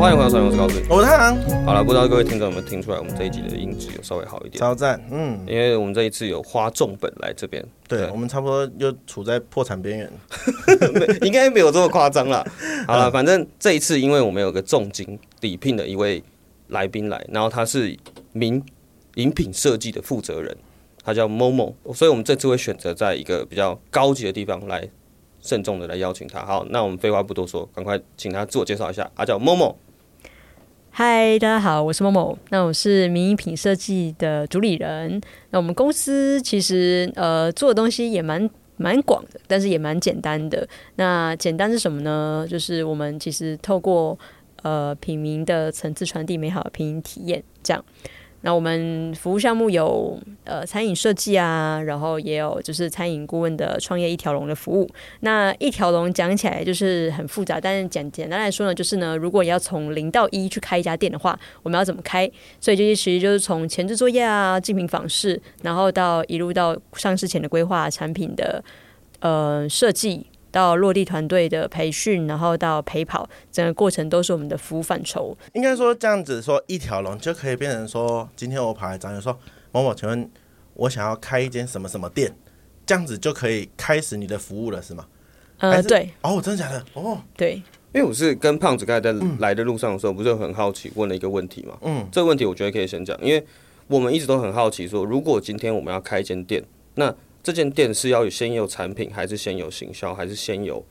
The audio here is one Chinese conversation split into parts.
好，欢迎回到《传我是高志，我是太阳。好了，不知道各位听众有没有听出来，我们这一集的音质有稍微好一点，超赞。嗯，因为我们这一次有花重本来这边，对，对我们差不多又处在破产边缘，应该没有这么夸张啦。好了，反正这一次因为我们有个重金礼聘的一位来宾来，然后他是名饮品设计的负责人，他叫 Momo，所以我们这次会选择在一个比较高级的地方来。慎重的来邀请他，好，那我们废话不多说，赶快请他自我介绍一下。他叫 Momo。嗨，大家好，我是某某。那我是名饮品设计的主理人。那我们公司其实呃做的东西也蛮蛮广的，但是也蛮简单的。那简单是什么呢？就是我们其实透过呃品名的层次传递美好的品饮体验，这样。那我们服务项目有呃餐饮设计啊，然后也有就是餐饮顾问的创业一条龙的服务。那一条龙讲起来就是很复杂，但是简简单来说呢，就是呢，如果你要从零到一去开一家店的话，我们要怎么开？所以这些其实就是从前置作业啊、竞品访视，然后到一路到上市前的规划、产品的呃设计。到落地团队的培训，然后到陪跑，整个过程都是我们的服务范畴。应该说这样子说一条龙就可以变成说，今天我跑来找你说，某某，请问我想要开一间什么什么店，这样子就可以开始你的服务了，是吗？呃，对。哦，真的假的？哦，对。因为我是跟胖子刚才在来的路上的时候，不是很好奇问了一个问题嘛？嗯，这个问题我觉得可以先讲，因为我们一直都很好奇说，如果今天我们要开一间店，那这间店是要有先有产品，还是先有行销，还是先有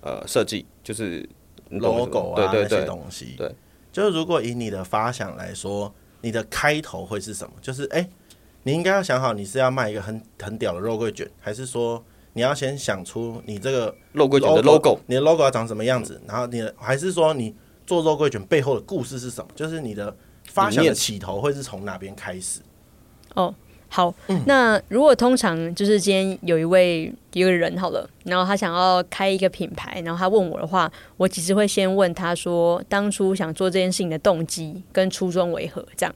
呃设计？就是 logo 啊，对对对，那些东西。对，就是如果以你的发想来说，你的开头会是什么？就是哎、欸，你应该要想好，你是要卖一个很很屌的肉桂卷，还是说你要先想出你这个肉桂卷的 logo，你的 logo 要长什么样子？然后你的还是说你做肉桂卷背后的故事是什么？就是你的发想的起头会是从哪边开始？哦。好，那如果通常就是今天有一位一个人好了，然后他想要开一个品牌，然后他问我的话，我其实会先问他说，当初想做这件事情的动机跟初衷为何？这样，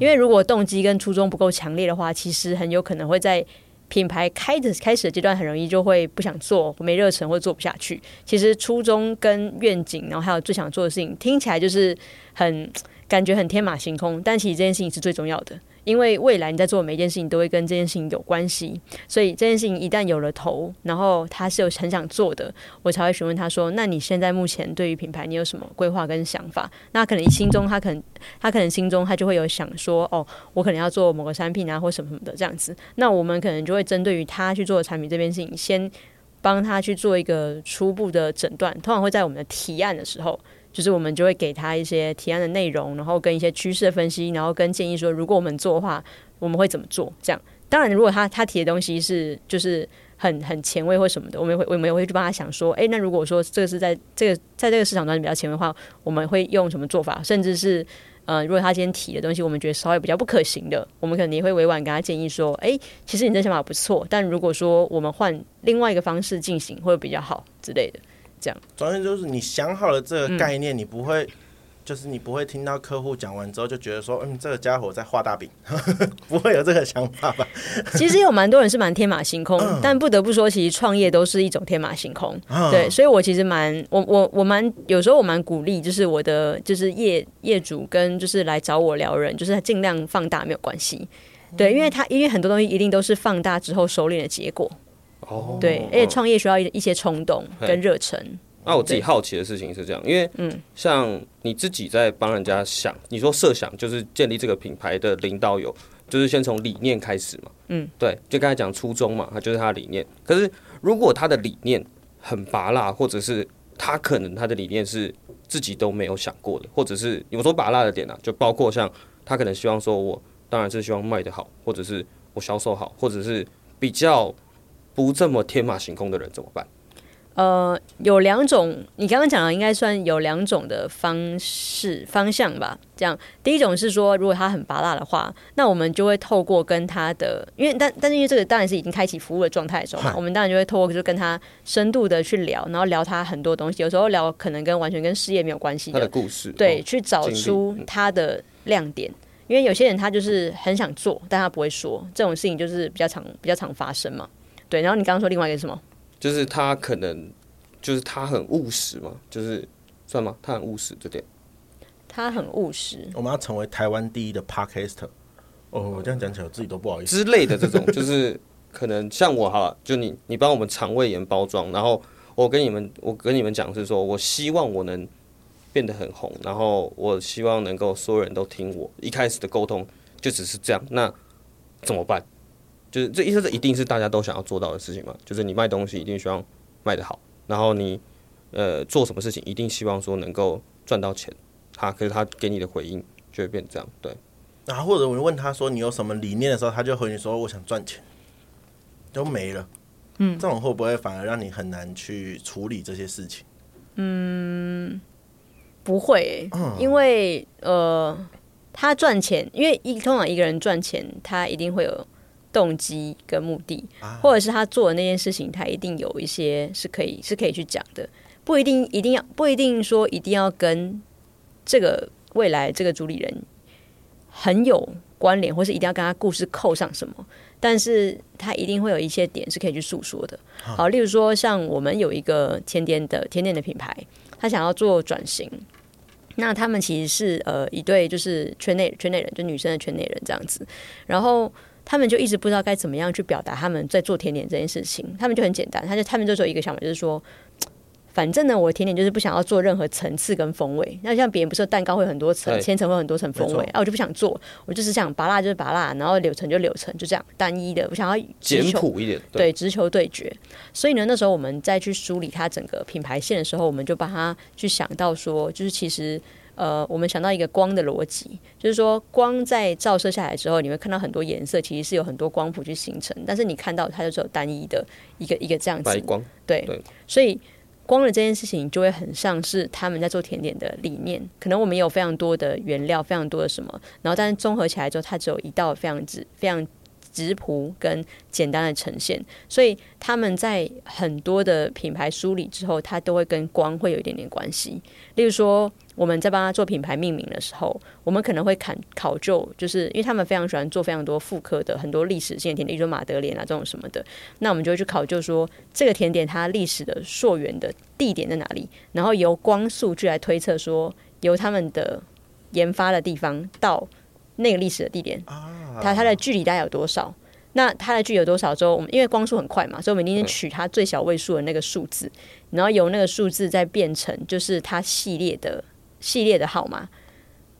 因为如果动机跟初衷不够强烈的话，其实很有可能会在品牌开的开始的阶段很容易就会不想做，没热忱或做不下去。其实初衷跟愿景，然后还有最想做的事情，听起来就是很感觉很天马行空，但其实这件事情是最重要的。因为未来你在做每一件事情都会跟这件事情有关系，所以这件事情一旦有了头，然后他是有很想做的，我才会询问他说：“那你现在目前对于品牌你有什么规划跟想法？”那可能心中他可能他可能心中他就会有想说：“哦，我可能要做某个产品啊，或什么什么的这样子。”那我们可能就会针对于他去做的产品这件事情，先帮他去做一个初步的诊断，通常会在我们的提案的时候。就是我们就会给他一些提案的内容，然后跟一些趋势的分析，然后跟建议说，如果我们做的话，我们会怎么做？这样，当然，如果他他提的东西是就是很很前卫或什么的，我们会我们也会去帮他想说，诶，那如果说这个是在这个在这个市场端比较前卫的话，我们会用什么做法？甚至是呃，如果他今天提的东西，我们觉得稍微比较不可行的，我们可能也会委婉跟他建议说，诶，其实你这想法不错，但如果说我们换另外一个方式进行，会比较好之类的。这样，总之就是你想好了这个概念，嗯、你不会，就是你不会听到客户讲完之后就觉得说，嗯，这个家伙在画大饼，不会有这个想法吧？其实有蛮多人是蛮天马行空，嗯、但不得不说，其实创业都是一种天马行空。嗯、对，所以我其实蛮，我我我蛮，有时候我蛮鼓励，就是我的就是业业主跟就是来找我聊人，就是尽量放大没有关系。对，因为他因为很多东西一定都是放大之后收敛的结果。哦，对，而且创业需要一一些冲动跟热忱。那我自己好奇的事情是这样，因为嗯，像你自己在帮人家想，你说设想就是建立这个品牌的领导有，就是先从理念开始嘛，嗯，对，就刚才讲初衷嘛，他就是他的理念。可是如果他的理念很拔辣，或者是他可能他的理念是自己都没有想过的，或者是有说拔辣的点呢、啊，就包括像他可能希望说我当然是希望卖得好，或者是我销售好，或者是比较。不这么天马行空的人怎么办？呃，有两种，你刚刚讲的应该算有两种的方式方向吧。这样，第一种是说，如果他很拔辣的话，那我们就会透过跟他的，因为但但是因为这个当然是已经开启服务的状态的时候嘛，我们当然就会透过就跟他深度的去聊，然后聊他很多东西，有时候聊可能跟完全跟事业没有关系的，的故事，对，去找出他的亮点。因为有些人他就是很想做，但他不会说，这种事情就是比较常比较常发生嘛。对，然后你刚刚说另外一个是什么？就是他可能，就是他很务实嘛，就是算吗？他很务实这点。他很务实。我们要成为台湾第一的 Podcaster。哦，我这样讲起来，我自己都不好意思。之类的这种，就是可能像我哈，就你你帮我们肠胃炎包装，然后我跟你们我跟你们讲是说，我希望我能变得很红，然后我希望能够所有人都听我。一开始的沟通就只是这样，那怎么办？就是这意思，这一定是大家都想要做到的事情嘛？就是你卖东西一定希望卖得好，然后你呃做什么事情一定希望说能够赚到钱。他可是他给你的回应就会变这样，对。然后或者我问他说你有什么理念的时候，他就回你说我想赚钱，就没了。嗯，这种会不会反而让你很难去处理这些事情？嗯，不会、欸，嗯、因为呃，他赚钱，因为一通常一个人赚钱，他一定会有动机跟目的，啊、或者是他做的那件事情，他一定有一些是可以是可以去讲的，不一定一定要不一定说一定要跟这个未来这个主理人。很有关联，或是一定要跟他故事扣上什么，但是他一定会有一些点是可以去诉说的。好，例如说像我们有一个甜点的甜点的品牌，他想要做转型，那他们其实是呃一对就是圈内圈内人，就女生的圈内人这样子，然后他们就一直不知道该怎么样去表达他们在做甜点这件事情，他们就很简单，他就他们就只有一个想法，就是说。反正呢，我的甜点就是不想要做任何层次跟风味。那像别人不是蛋糕会有很多层，千层会有很多层风味啊，我就不想做。我就是想拔辣就是拔辣，然后柳橙就柳橙，就这样单一的。我想要简朴一点，对，直球对决。所以呢，那时候我们再去梳理它整个品牌线的时候，我们就把它去想到说，就是其实呃，我们想到一个光的逻辑，就是说光在照射下来之后，你会看到很多颜色，其实是有很多光谱去形成，但是你看到它就只有单一的一个一个这样子白光。对，对所以。光的这件事情就会很像是他们在做甜点的理念，可能我们有非常多的原料，非常多的什么，然后但是综合起来之后，它只有一道非常直、非常直朴跟简单的呈现，所以他们在很多的品牌梳理之后，它都会跟光会有一点点关系，例如说。我们在帮他做品牌命名的时候，我们可能会考考究，就是因为他们非常喜欢做非常多复刻的很多历史性的甜点，例如说马德莲啊这种什么的，那我们就会去考究说这个甜点它历史的溯源的地点在哪里，然后由光数据来推测说由他们的研发的地方到那个历史的地点，它它的距离大概有多少？那它的距离有多少之后，我们因为光速很快嘛，所以我们一定取它最小位数的那个数字，然后由那个数字再变成就是它系列的。系列的号码，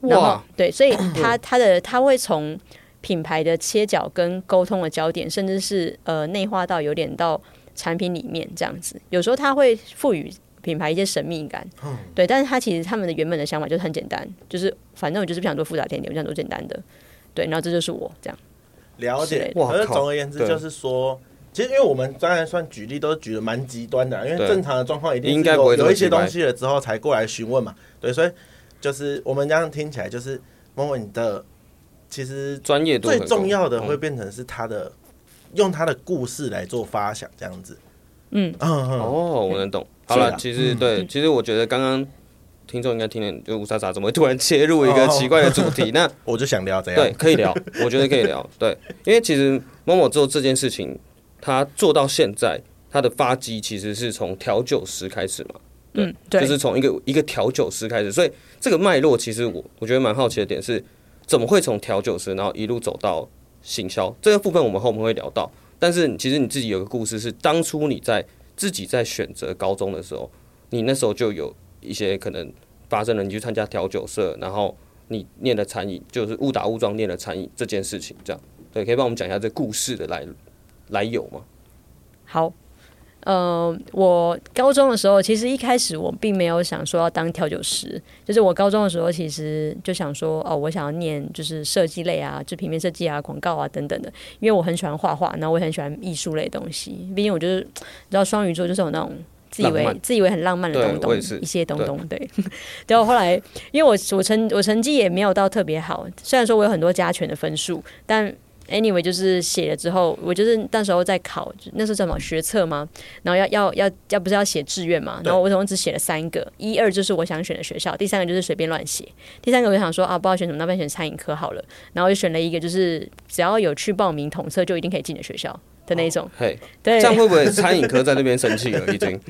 然后哇对，所以 它它的它会从品牌的切角跟沟通的焦点，甚至是呃内化到有点到产品里面这样子。有时候它会赋予品牌一些神秘感，嗯、对。但是他其实他们的原本的想法就是很简单，就是反正我就是不想做复杂甜点，我想做简单的。对，然后这就是我这样了解。可是总而言之，就是说，其实因为我们当然算举例都举的蛮极端的，因为正常的状况一定是有有一些东西了之后才过来询问嘛。对，所以就是我们这样听起来，就是问问你的，其实专业最重要的会变成是他的用他的故事来做发想，这样子。嗯哦，我能懂。好了，其实对，其实我觉得刚刚听众应该听见，就吴莎莎怎么会突然切入一个奇怪的主题？那我就想聊这样，对，可以聊，我觉得可以聊。对，因为其实 Momo 做这件事情，他做到现在，他的发迹其实是从调酒师开始嘛。对，对就是从一个一个调酒师开始，所以这个脉络其实我我觉得蛮好奇的点是，怎么会从调酒师然后一路走到行销这个部分，我们后面会聊到。但是其实你自己有个故事是，当初你在自己在选择高中的时候，你那时候就有一些可能发生了，你去参加调酒社，然后你念的餐饮，就是误打误撞念的餐饮这件事情，这样对，可以帮我们讲一下这故事的来来由吗？好。呃，我高中的时候，其实一开始我并没有想说要当调酒师。就是我高中的时候，其实就想说，哦，我想要念就是设计类啊，就平面设计啊、广告啊等等的。因为我很喜欢画画，然后我也很喜欢艺术类的东西。毕竟我就是，你知道双鱼座就是有那种自以为自以为很浪漫的东东，一些东东。对，然后后来，因为我我成我成绩也没有到特别好，虽然说我有很多加权的分数，但。Anyway，就是写了之后，我就是那时候在考，那时候叫什么学测吗？然后要要要要不是要写志愿嘛？然后我总共只写了三个，一二就是我想选的学校，第三个就是随便乱写。第三个我就想说啊，不知道选什么，那边选餐饮科好了。然后就选了一个，就是只要有去报名统测就一定可以进的学校的那种。嘿，对，这样会不会餐饮科在那边生气了？已经？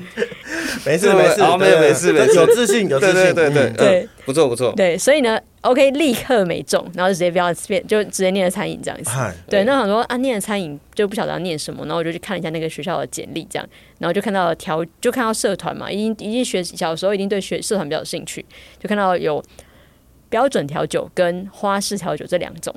没 事没事，没有没事没事，有自信有自信，对对对对，不错不错。对，所以呢，OK，立刻没中，然后就直接不要变，就直接念了餐饮这样子。对，那很多啊，念了餐饮就不晓得要念什么，然后我就去看一下那个学校的简历，这样，然后就看到调，就看到社团嘛，已经已经学小时候已经对学社团比较有兴趣，就看到有标准调酒跟花式调酒这两种。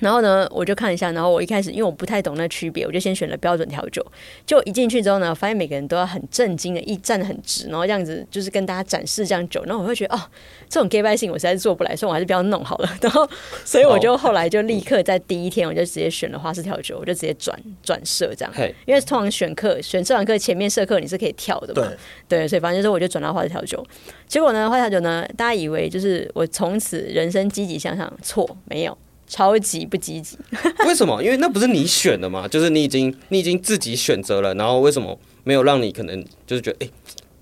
然后呢，我就看一下。然后我一开始，因为我不太懂那区别，我就先选了标准调酒。就一进去之后呢，发现每个人都要很震惊的，一站得很直，然后这样子就是跟大家展示这样酒。然后我会觉得，哦，这种 gay 拜性我实在是做不来，所以我还是不要弄好了。然后，所以我就后来就立刻在第一天，我就直接选了花式调酒，我就直接转转社这样。因为通常选课选这堂课前面社课你是可以跳的嘛？对，对，所以反正就是我就转到花式调酒。结果呢，花式调酒呢，大家以为就是我从此人生积极向上，错，没有。超级不积极，为什么？因为那不是你选的嘛，就是你已经你已经自己选择了，然后为什么没有让你可能就是觉得哎，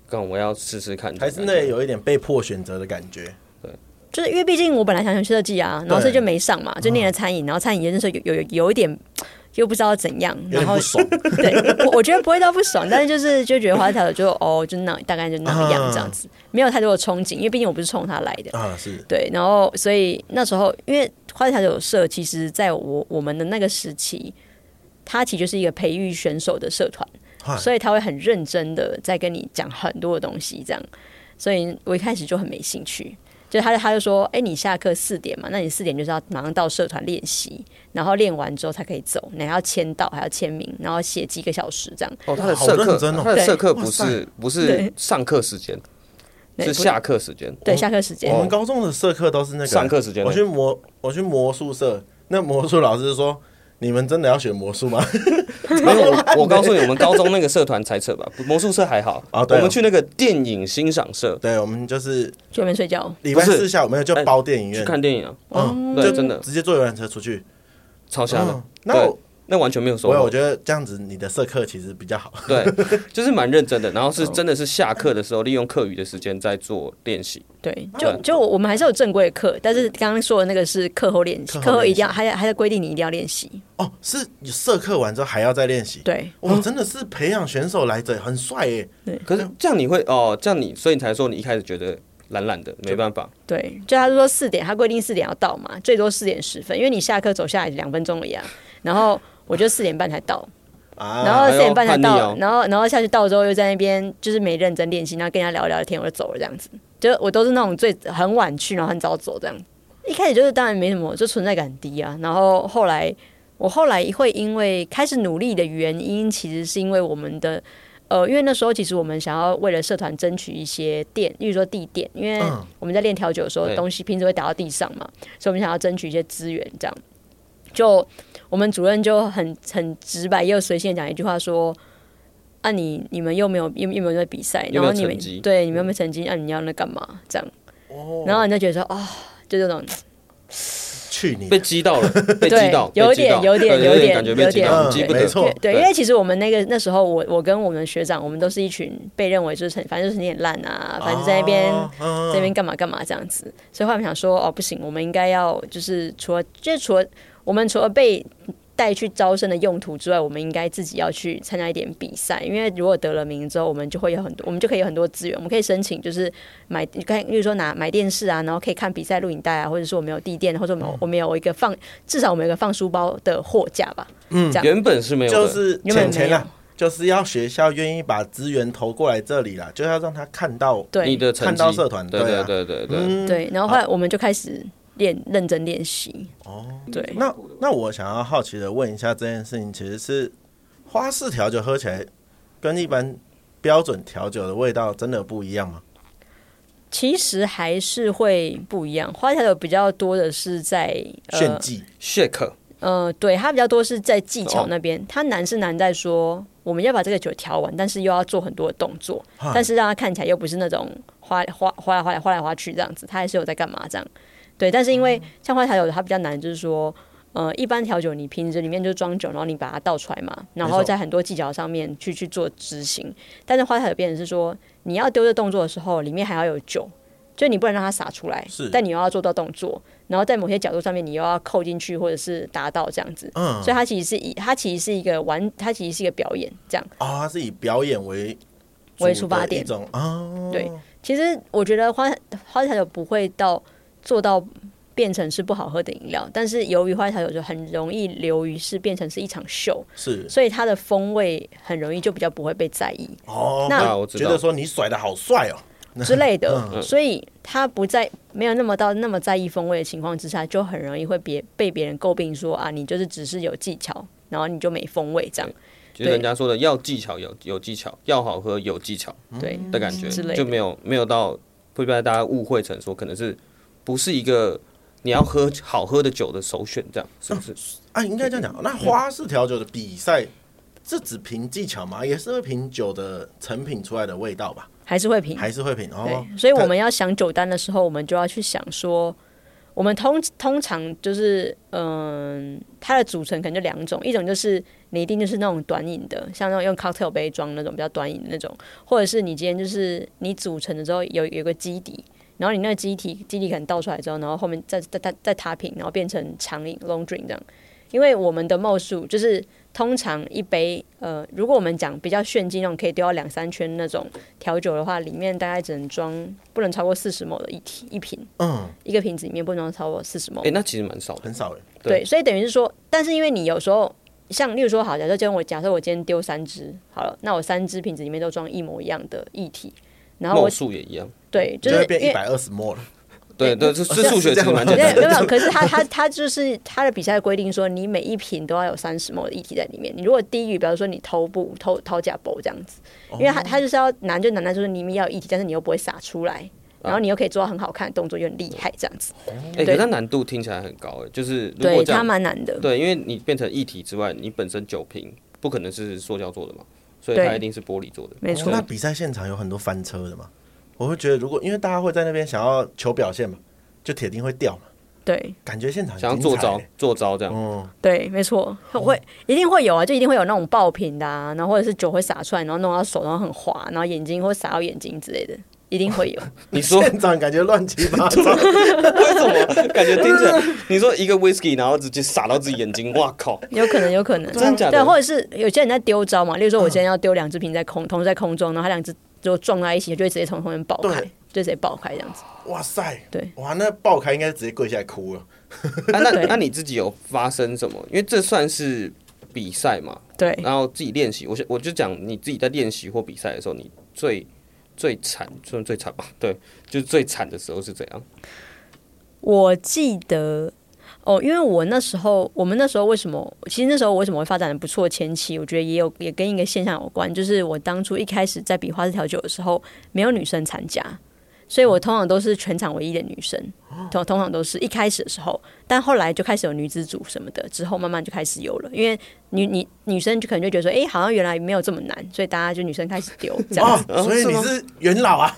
刚、欸、我要试试看，还是那有一点被迫选择的感觉？对，就是因为毕竟我本来想学设计啊，然后所以就没上嘛，就念了餐饮，然后餐饮那时候有有有一点又不知道怎样，然后爽。对，我我觉得不会到不爽，但是就是就觉得花条的就哦，就那大概就那样这样子，没有太多的憧憬，因为毕竟我不是冲他来的。啊，是。对，然后所以那时候因为。花式调酒社，其实在我我们的那个时期，它其实就是一个培育选手的社团，所以他会很认真的在跟你讲很多的东西，这样，所以我一开始就很没兴趣。就他他就说，哎、欸，你下课四点嘛，那你四点就是要马上到社团练习，然后练完之后才可以走，你还要签到，还要签名，然后写几个小时这样。哦，他的社课，他的社课不是不是上课时间。是下课时间，对，下课时间。我们高中的社课都是那个上课时间。我去魔，我去魔术社，那魔术老师说：“你们真的要学魔术吗？” 没有，我告诉你，我们高中那个社团猜测吧，魔术社还好啊。我们去那个电影欣赏社，对，我们就是去那边睡觉。礼拜四下午没有就包电影院去看电影啊。嗯，对，真的直接坐游览车出去，超瞎的。那我。那完全没有收获。我觉得这样子你的社课其实比较好。对，就是蛮认真的，然后是真的是下课的时候利用课余的时间在做练习。对，就就我们还是有正规的课，但是刚刚说的那个是课后练习，课后一定要还还在规定你一定要练习。哦，是社课完之后还要再练习。对，哇，真的是培养选手来着，很帅耶。对，可是这样你会哦，这样你所以你才说你一开始觉得懒懒的，没办法。对，就他说四点，他规定四点要到嘛，最多四点十分，因为你下课走下来两分钟而已啊，然后。我就四点半才到，啊、然后四点半才到，哦、然后然后下去到之后又在那边就是没认真练习，然后跟人家聊聊天，我就走了这样子。就我都是那种最很晚去，然后很早走这样。一开始就是当然没什么，就存在感很低啊。然后后来我后来会因为开始努力的原因，其实是因为我们的呃，因为那时候其实我们想要为了社团争取一些店，例如说地点，因为我们在练调酒的时候东西平时会打到地上嘛，所以我们想要争取一些资源，这样就。我们主任就很很直白又随性的讲一句话说：“啊你，你你们又没有又又没有在比赛，然后你们对你们有没有成绩？啊，你要那干嘛？这样，然后人家觉得说啊、哦，就这种。去你被激到了，被激到，有点有点有点有点激不得，没错，对，因为其实我们那个那时候，我我跟我们学长，我们都是一群被认为就是反正就是你很烂啊，反正在那边在那边干嘛干嘛这样子，所以后来想说哦不行，我们应该要就是除了就是除了。我们除了被带去招生的用途之外，我们应该自己要去参加一点比赛，因为如果得了名之后，我们就会有很多，我们就可以有很多资源，我们可以申请，就是买，看，例如说拿买电视啊，然后可以看比赛录影带啊，或者说我们有地垫，或者我们我们有一个放，至少我们有一个放书包的货架吧。嗯，这样。原本是没有，就是钱钱啊，就是要学校愿意把资源投过来这里啦，就要让他看到你的成绩，看到社团，对。对对对对，嗯、对，然后后来我们就开始。练认真练习哦，对。那那我想要好奇的问一下，这件事情其实是花式调酒喝起来跟一般标准调酒的味道真的不一样吗？其实还是会不一样。花式调酒比较多的是在炫技、shake。呃，对，它比较多是在技巧那边。它难是难在说我们要把这个酒调完，但是又要做很多的动作，但是让它看起来又不是那种花花花来花来花来花去这样子，它还是有在干嘛这样。对，但是因为像花式调酒，它比较难，就是说，呃，一般调酒你瓶子里面就装酒，然后你把它倒出来嘛，然后在很多技巧上面去去做执行。但是花式调酒变成是说，你要丢这动作的时候，里面还要有酒，就你不能让它洒出来，是，但你又要做到动作，然后在某些角度上面你又要扣进去，或者是达到这样子。嗯，所以它其实是以它其实是一个玩，它其实是一个表演这样。啊、哦，它是以表演为为出发点。哦，对，其实我觉得花花枝调酒不会到做到变成是不好喝的饮料，但是由于花枝调酒就很容易流于是变成是一场秀，是，所以它的风味很容易就比较不会被在意。哦，那我觉得说你甩的好帅哦。之类的，所以他不在没有那么到那么在意风味的情况之下，就很容易会别被别人诟病说啊，你就是只是有技巧，然后你就没风味这样。就是人家说的要技巧有有技巧，要好喝有技巧，对。的感觉，就没有没有到会被大家误会成说可能是不是一个你要喝好喝的酒的首选这样，是不是？啊，应该这样讲。那花式调酒的比赛这只凭技巧吗？也是会凭酒的成品出来的味道吧？还是会凭，还是会凭哦。对，所以我们要想酒单的时候，我们就要去想说，我们通通常就是，嗯，它的组成可能就两种，一种就是你一定就是那种短饮的，像那种用 cocktail 杯装那种比较短饮的那种，或者是你今天就是你组成的时候有有个基底，然后你那个基体基底可能倒出来之后，然后后面再再再再踏平，然后变成长饮 long drink 这样。因为我们的 ml 数就是通常一杯，呃，如果我们讲比较炫技那种可以丢到两三圈那种调酒的话，里面大概只能装不能超过四十 ml 的一体一瓶，嗯，一个瓶子里面不能超过四十 ml。哎，那其实蛮少，很少的。对，所以等于是说，但是因为你有时候像例如说，好，假设今天我假设我今天丢三支，好了，那我三支瓶子里面都装一模一样的液体，然后我数也一样，对，就是就变一百二十 ml 了。对对，这这数学其实蛮简单。没有，可是他他他就是他的比赛规定说，你每一瓶都要有三十 ml 的液体在里面。你如果低于，比如说你头部头头甲部这样子，因为他他就是要难就难在就是里面要有液体，但是你又不会洒出来，然后你又可以做到很好看的动作，又很厉害这样子。哎，可是难度听起来很高哎，就是对它蛮难的。对，因为你变成液体之外，你本身酒瓶不可能是塑胶做的嘛，所以它一定是玻璃做的。没错。那比赛现场有很多翻车的嘛？我会觉得，如果因为大家会在那边想要求表现嘛。就铁定会掉嘛？对，感觉现场想要做招做招这样。嗯，对，没错，会一定会有啊，就一定会有那种爆瓶的啊，然后或者是酒会洒出来，然后弄到手，然后很滑，然后眼睛会洒到眼睛之类的，一定会有。你说现场感觉乱七八糟，为什么感觉听起来？你说一个 whisky，然后直接洒到自己眼睛，哇靠！有可能，有可能，真的假的？对，或者是有些人在丢招嘛，例如说我今天要丢两只瓶在空，同时在空中，然后他两只就撞在一起，就会直接从后面爆开。就直接爆开这样子，哇塞，对，哇，那爆开应该直接跪下来哭了。啊、那那你自己有发生什么？因为这算是比赛嘛，对。然后自己练习，我我就讲你自己在练习或比赛的时候，你最最惨，算最惨吧？对，就是最惨的时候是怎样？我记得哦，因为我那时候，我们那时候为什么？其实那时候为什么会发展的不错？前期我觉得也有也跟一个现象有关，就是我当初一开始在比花式调酒的时候，没有女生参加。所以我通常都是全场唯一的女生，通通常都是一开始的时候，但后来就开始有女子组什么的，之后慢慢就开始有了，因为女女女生就可能就觉得说，哎、欸，好像原来没有这么难，所以大家就女生开始丢这样子。哦，所以你是元老啊？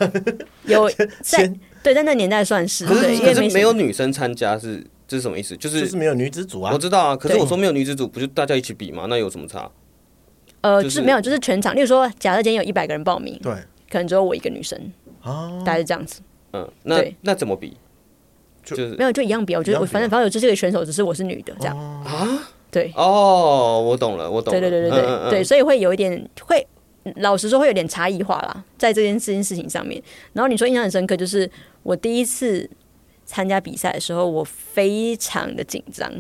有 在对，在那年代算是，对，因为没，没有女生参加是这是什么意思？就是就是没有女子组啊？我知道啊，可是我说没有女子组，不就大家一起比吗？那有什么差？呃，就是没有，就是全场，例如说，假设今天有一百个人报名，对，可能只有我一个女生。哦，大概是这样子。嗯，那那怎么比？就是没有，就一样比。我觉得我反正反正有这些个选手，只是我是女的这样啊。对，哦，我懂了，我懂了。对对对对对对，所以会有一点会，老实说会有点差异化啦，在这件这件事情上面。然后你说印象很深刻，就是我第一次参加比赛的时候，我非常的紧张，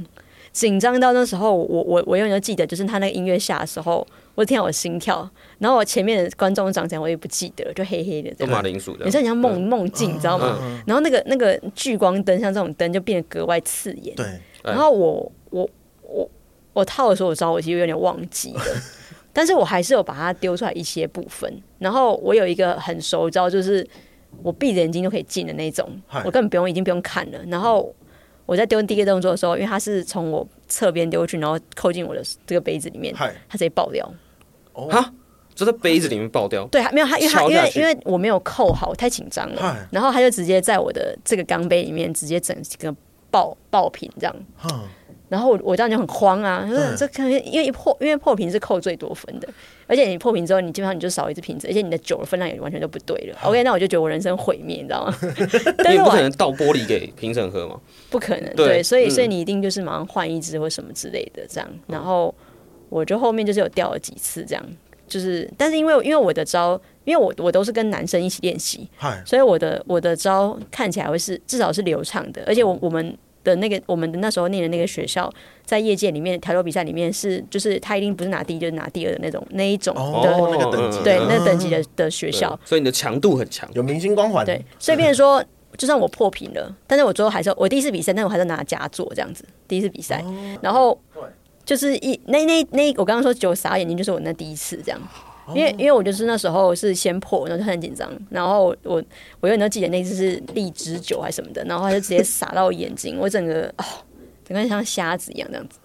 紧张到那时候，我我我永远都记得，就是他那个音乐下的时候。我听到我心跳，然后我前面的观众长相我也不记得，就黑黑的，都马铃薯的，你说你像梦梦境，你知道吗？然后那个那个聚光灯，像这种灯就变得格外刺眼。对。然后我我我我套的时候，我知道我其实有点忘记了，但是我还是有把它丢出来一些部分。然后我有一个很熟招，就是我闭着眼睛都可以进的那种，我根本不用，已经不用看了。然后我在丢第一个动作的时候，因为它是从我侧边丢过去，然后扣进我的这个杯子里面，它直接爆掉。哈，就在杯子里面爆掉。对，没有他，因为他因为因为我没有扣好，我太紧张了。然后他就直接在我的这个钢杯里面直接整个爆爆品这样。然后我我当时就很慌啊，说这看因为破因为破瓶是扣最多分的，而且你破瓶之后，你基本上你就少一只瓶子，而且你的酒的分量也完全就不对了。OK，那我就觉得我人生毁灭，你知道吗？但是不可能倒玻璃给评审喝吗？不可能，对，所以所以你一定就是马上换一支或什么之类的这样。然后我就后面就是有掉了几次这样，就是但是因为因为我的招，因为我我都是跟男生一起练习，所以我的我的招看起来会是至少是流畅的，而且我我们。的那个我们的那时候念的那个学校，在业界里面调酒比赛里面是，就是他一定不是拿第一就是拿第二的那种那一种的、哦、那个等级，对，那等级的的学校，所以你的强度很强，有明星光环。对，所以变成说，就算我破平了，但是我最后还是我第一次比赛，但是我还是拿佳作这样子，第一次比赛，哦、然后就是一那那那我刚刚说酒傻眼睛，就是我那第一次这样。因为因为我就是那时候是先破，然后就很紧张，然后我我有点记得那次是荔枝酒还是什么的，然后他就直接洒到我眼睛，我整个哦，整个像瞎子一样这样子。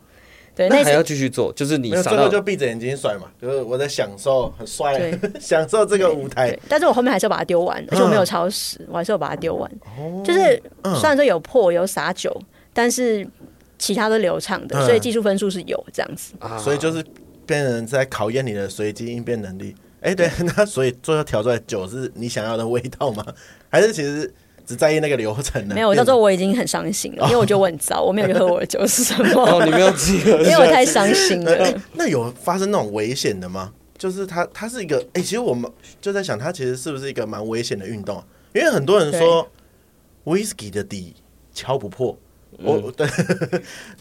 对，那还要继续做，就是你最后就闭着眼睛甩嘛，就是我在享受很帅，对 享受这个舞台。但是我后面还是要把它丢完，而且我没有超时，嗯、我还是要把它丢完。哦、就是虽然说有破有洒酒，但是其他都流畅的，所以技术分数是有这样子。嗯、所以就是。变成在考验你的随机应变能力。哎、欸，对，那所以最后调出来酒是你想要的味道吗？还是其实只在意那个流程呢？没有，到时候我已经很伤心了，因为我觉得我很糟，我没有去喝我的酒是什么？哦，你没有记得，因为我太伤心了、欸。那有发生那种危险的吗？就是它，它是一个，哎、欸，其实我们就在想，它其实是不是一个蛮危险的运动、啊？因为很多人说，whisky 的底敲不破。我、嗯、对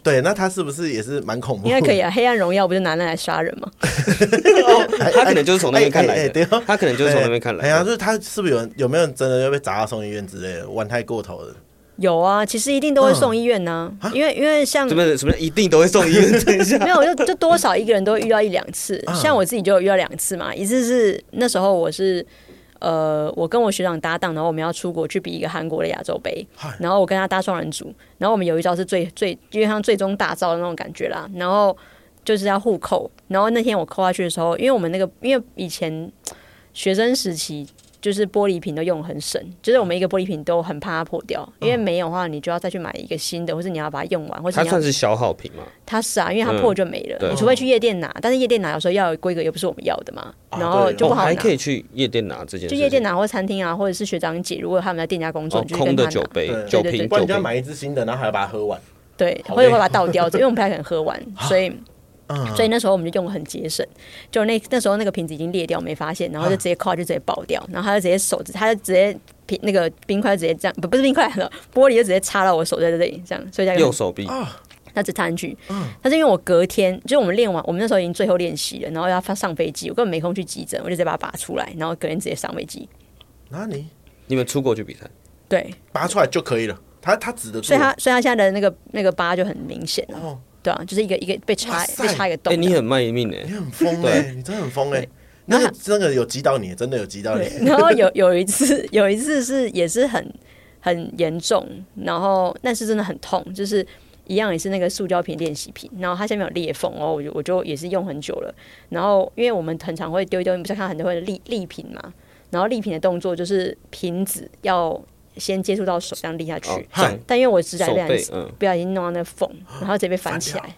对，那他是不是也是蛮恐怖？应该可以啊，黑暗荣耀不就拿那来杀人吗？他可能就是从那边看来的，他可能就是从那边看来。哎呀，就是他是不是有有没有真的要被砸到送医院之类的，玩太过头了？有啊，其实一定都会送医院呢、啊，嗯、因为因为像什么什么一定都会送医院？等一下，没有，就就多少一个人都会遇到一两次，像我自己就有遇到两次嘛，一次是那时候我是。呃，我跟我学长搭档，然后我们要出国去比一个韩国的亚洲杯，然后我跟他搭双人组，然后我们有一招是最最，因为像最终大招的那种感觉啦，然后就是要互扣，然后那天我扣下去的时候，因为我们那个因为以前学生时期。就是玻璃瓶都用很省，就是我们一个玻璃瓶都很怕它破掉，因为没有的话，你就要再去买一个新的，或是你要把它用完，或者它算是消耗品吗？它是啊，因为它破就没了。你除非去夜店拿，但是夜店拿有时候要有规格，又不是我们要的嘛，然后就不好拿。还可以去夜店拿这件，就夜店拿或餐厅啊，或者是学长姐，如果他们在店家工作，就空的酒杯、酒瓶，不然你要买一支新的，然后还要把它喝完。对，或者会把它倒掉，因为我们不太可能喝完，所以。所以那时候我们就用的很节省，就那那时候那个瓶子已经裂掉，没发现，然后就直接扣就直接爆掉，然后他就直接手指，他就直接瓶那个冰块直接这样，不不是冰块了，玻璃就直接插到我手在这里，这样，所以叫右手臂，他只插进去。但是因为我隔天就是我们练完，我们那时候已经最后练习了，然后要发上飞机，我根本没空去急诊，我就直接把它拔出来，然后隔天直接上飞机。那你你们出国去比赛？对，拔出来就可以了。他他指的，所以他所以他现在的那个那个疤就很明显了。对啊，就是一个一个被插被插一个洞。哎，你很卖命哎，你很疯哎，你真的很疯哎。那个真的有击到你，真的有击到你。然后有有一次，有一次是也是很很严重，然后那是真的很痛，就是一样也是那个塑胶瓶练习瓶，然后它下面有裂缝，然后我就我就也是用很久了。然后因为我们很常会丢一丢，你不是看很多会立立瓶嘛？然后立瓶的动作就是瓶子要。先接触到手，这样立下去。哦、但因为我指甲被不小心弄到那个缝，然后直接被翻起来，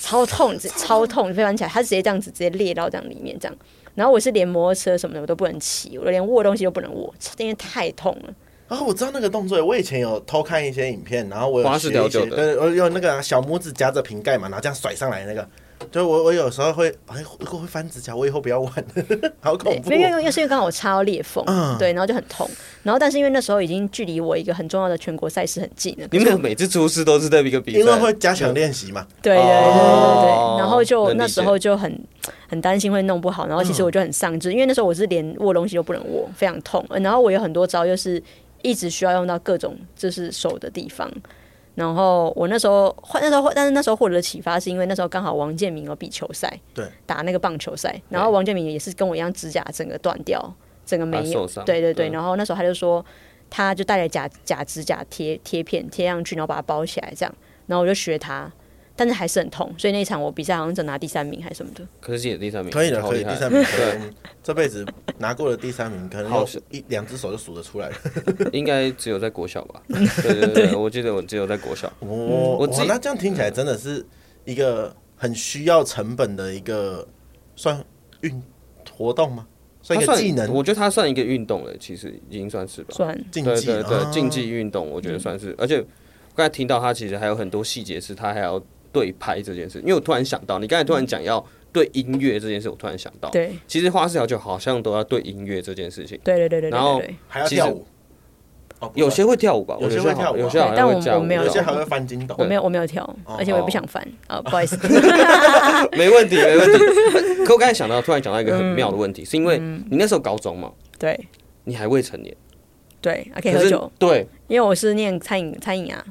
超痛，超痛，被翻起来，它直接这样子直接裂到这样里面这样。然后我是连摩托车什么的我都不能骑，我连握东西都不能握，因为太痛了。啊、哦、我知道那个动作，我以前有偷看一些影片，然后我有学一些，呃，我用那个小拇指夹着瓶盖嘛，然后这样甩上来那个。就我我有时候会哎，如果会翻指甲，我以后不要玩，好恐怖。因为因为是因为刚好我插到裂缝，嗯，对，然后就很痛。然后但是因为那时候已经距离我一个很重要的全国赛事很近了。你们每次出事都是在一个比赛，因为会加强练习嘛。对对对对对。然后就那时候就很很担心会弄不好。然后其实我就很丧志，因为那时候我是连握东西都不能握，非常痛。然后我有很多招，就是一直需要用到各种就是手的地方。然后我那时候那时候但是那时候获得的启发是因为那时候刚好王建民有比球赛，对，打那个棒球赛，然后王建民也是跟我一样指甲整个断掉，整个没有，对对对，然后那时候他就说，他就带了假假指甲贴贴片贴上去，然后把它包起来这样，然后我就学他，但是还是很痛，所以那一场我比赛好像只拿第三名还是什么的。可是也第三名，可以的，可以第三名。对，这辈子拿过的第三名，可能好一两只手就数得出来了。应该只有在国小吧？对对对，我记得我只有在国小。哦，我那这样听起来真的是一个很需要成本的一个算运活动吗？算一个技能？我觉得它算一个运动了，其实已经算是吧。算竞技，对对对，竞技运动，我觉得算是。而且刚才听到它其实还有很多细节，是它还要。对拍这件事，因为我突然想到，你刚才突然讲要对音乐这件事，我突然想到，对，其实花式调酒好像都要对音乐这件事情，对对对对，然后还要跳舞，有些会跳舞吧，有些会跳舞，有些好像我没有，有些还会翻筋斗，我没有我没有跳，而且我也不想翻啊，不好意思，没问题没问题。可我刚才想到，突然讲到一个很妙的问题，是因为你那时候高中嘛，对，你还未成年，对，还可以喝酒，对，因为我是念餐饮餐饮啊。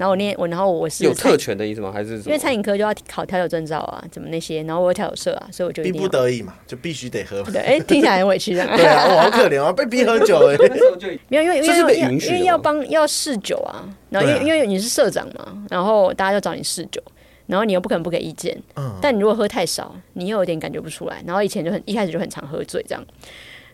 然后我念我，然后我是有特权的意思吗？还是因为餐饮科就要考调酒证照啊，怎么那些？然后我有调酒社啊，所以我就逼不得已嘛，就必须得喝。对，哎，听起来很委屈的。对啊，我好可怜啊，被逼喝酒哎。没有，因为因为因为因为要帮要试酒啊，然后因为因为你是社长嘛，然后大家就找你试酒，然后你又不可能不给意见。嗯。但你如果喝太少，你又有点感觉不出来。然后以前就很一开始就很常喝醉这样。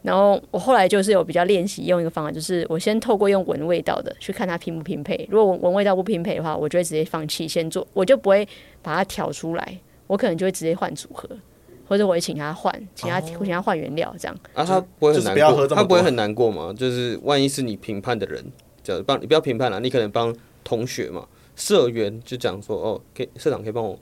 然后我后来就是有比较练习用一个方法，就是我先透过用闻味道的去看它拼不拼配。如果闻闻味道不拼配的话，我就会直接放弃，先做，我就不会把它调出来。我可能就会直接换组合，或者我会请他换，请他请他换原料这样。啊，他不会很难过，他不会很难过吗？就是万一是你评判的人，就帮你不要评判了，你可能帮同学嘛，社员就讲说哦，给社长可以帮我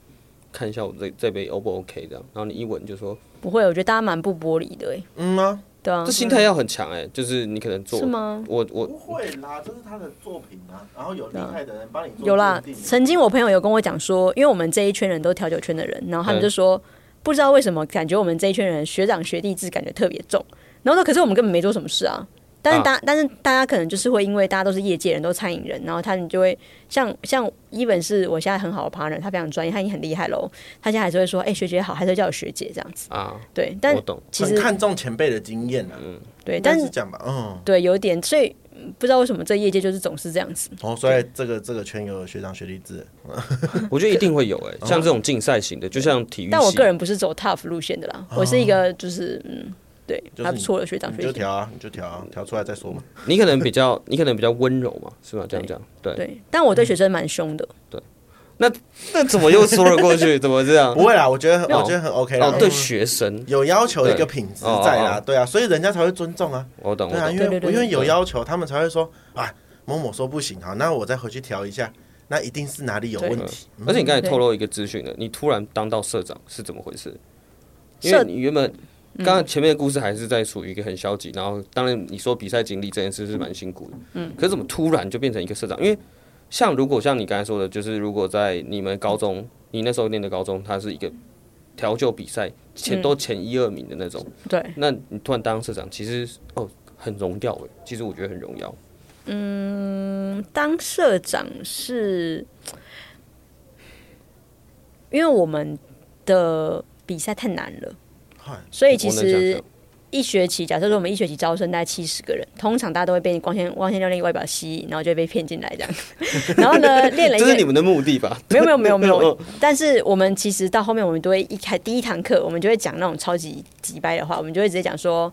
看一下我这这杯 O 不 OK 这样，然后你一闻就说不会，我觉得大家蛮不玻璃的哎。嗯吗？对啊，这心态要很强哎，就是你可能做是吗？我我不会啦，这是他的作品啊，然后有厉害的人帮你做。有啦，曾经我朋友有跟我讲说，因为我们这一圈人都调酒圈的人，然后他们就说，不知道为什么感觉我们这一圈人学长学弟制感觉特别重，然后说可是我们根本没做什么事啊。但是大，啊、但是大家可能就是会因为大家都是业界人，都餐饮人，然后他们就会像像一本是我现在很好的 partner，他非常专业，他已经很厉害喽。他现在还是会说，哎、欸，学姐好，还是会叫我学姐这样子啊。对，但其实看重前辈的经验啊。嗯，对，但是讲吧，嗯，对，有点，所以不知道为什么这业界就是总是这样子。哦，所以这个这个圈有学长学弟制，我觉得一定会有哎、欸，像这种竞赛型的，就像体育。但我个人不是走 tough 路线的啦，我是一个就是嗯。对，还不错的学长学姐，你就调啊，你就调啊，调出来再说嘛。你可能比较，你可能比较温柔嘛，是吧？这样讲，对。对，但我对学生蛮凶的。对，那那怎么又说了过去？怎么这样？不会啦，我觉得我觉得很 OK 啦。哦，对学生有要求的一个品质在啦，对啊，所以人家才会尊重啊。我懂，对啊，因为因为有要求，他们才会说啊，某某说不行，好，那我再回去调一下，那一定是哪里有问题。而且你刚才透露一个资讯了，你突然当到社长是怎么回事？因为你原本。刚刚前面的故事还是在属于一个很消极，然后当然你说比赛经历这件事是蛮辛苦的，嗯，可是怎么突然就变成一个社长？因为像如果像你刚才说的，就是如果在你们高中，你那时候念的高中，它是一个调酒比赛前都前一二名的那种，对，那你突然当社长，其实哦很荣耀诶，其实我觉得很荣耀。嗯，当社长是因为我们的比赛太难了。所以其实一学期，假设说我们一学期招生大概七十个人，通常大家都会被光鲜光鲜亮丽外表吸引，然后就会被骗进来这样。然后呢，练了一，这是你们的目的吧？没有没有没有没有。但是我们其实到后面，我们都会一开第一堂课，我们就会讲那种超级急掰的话，我们就会直接讲说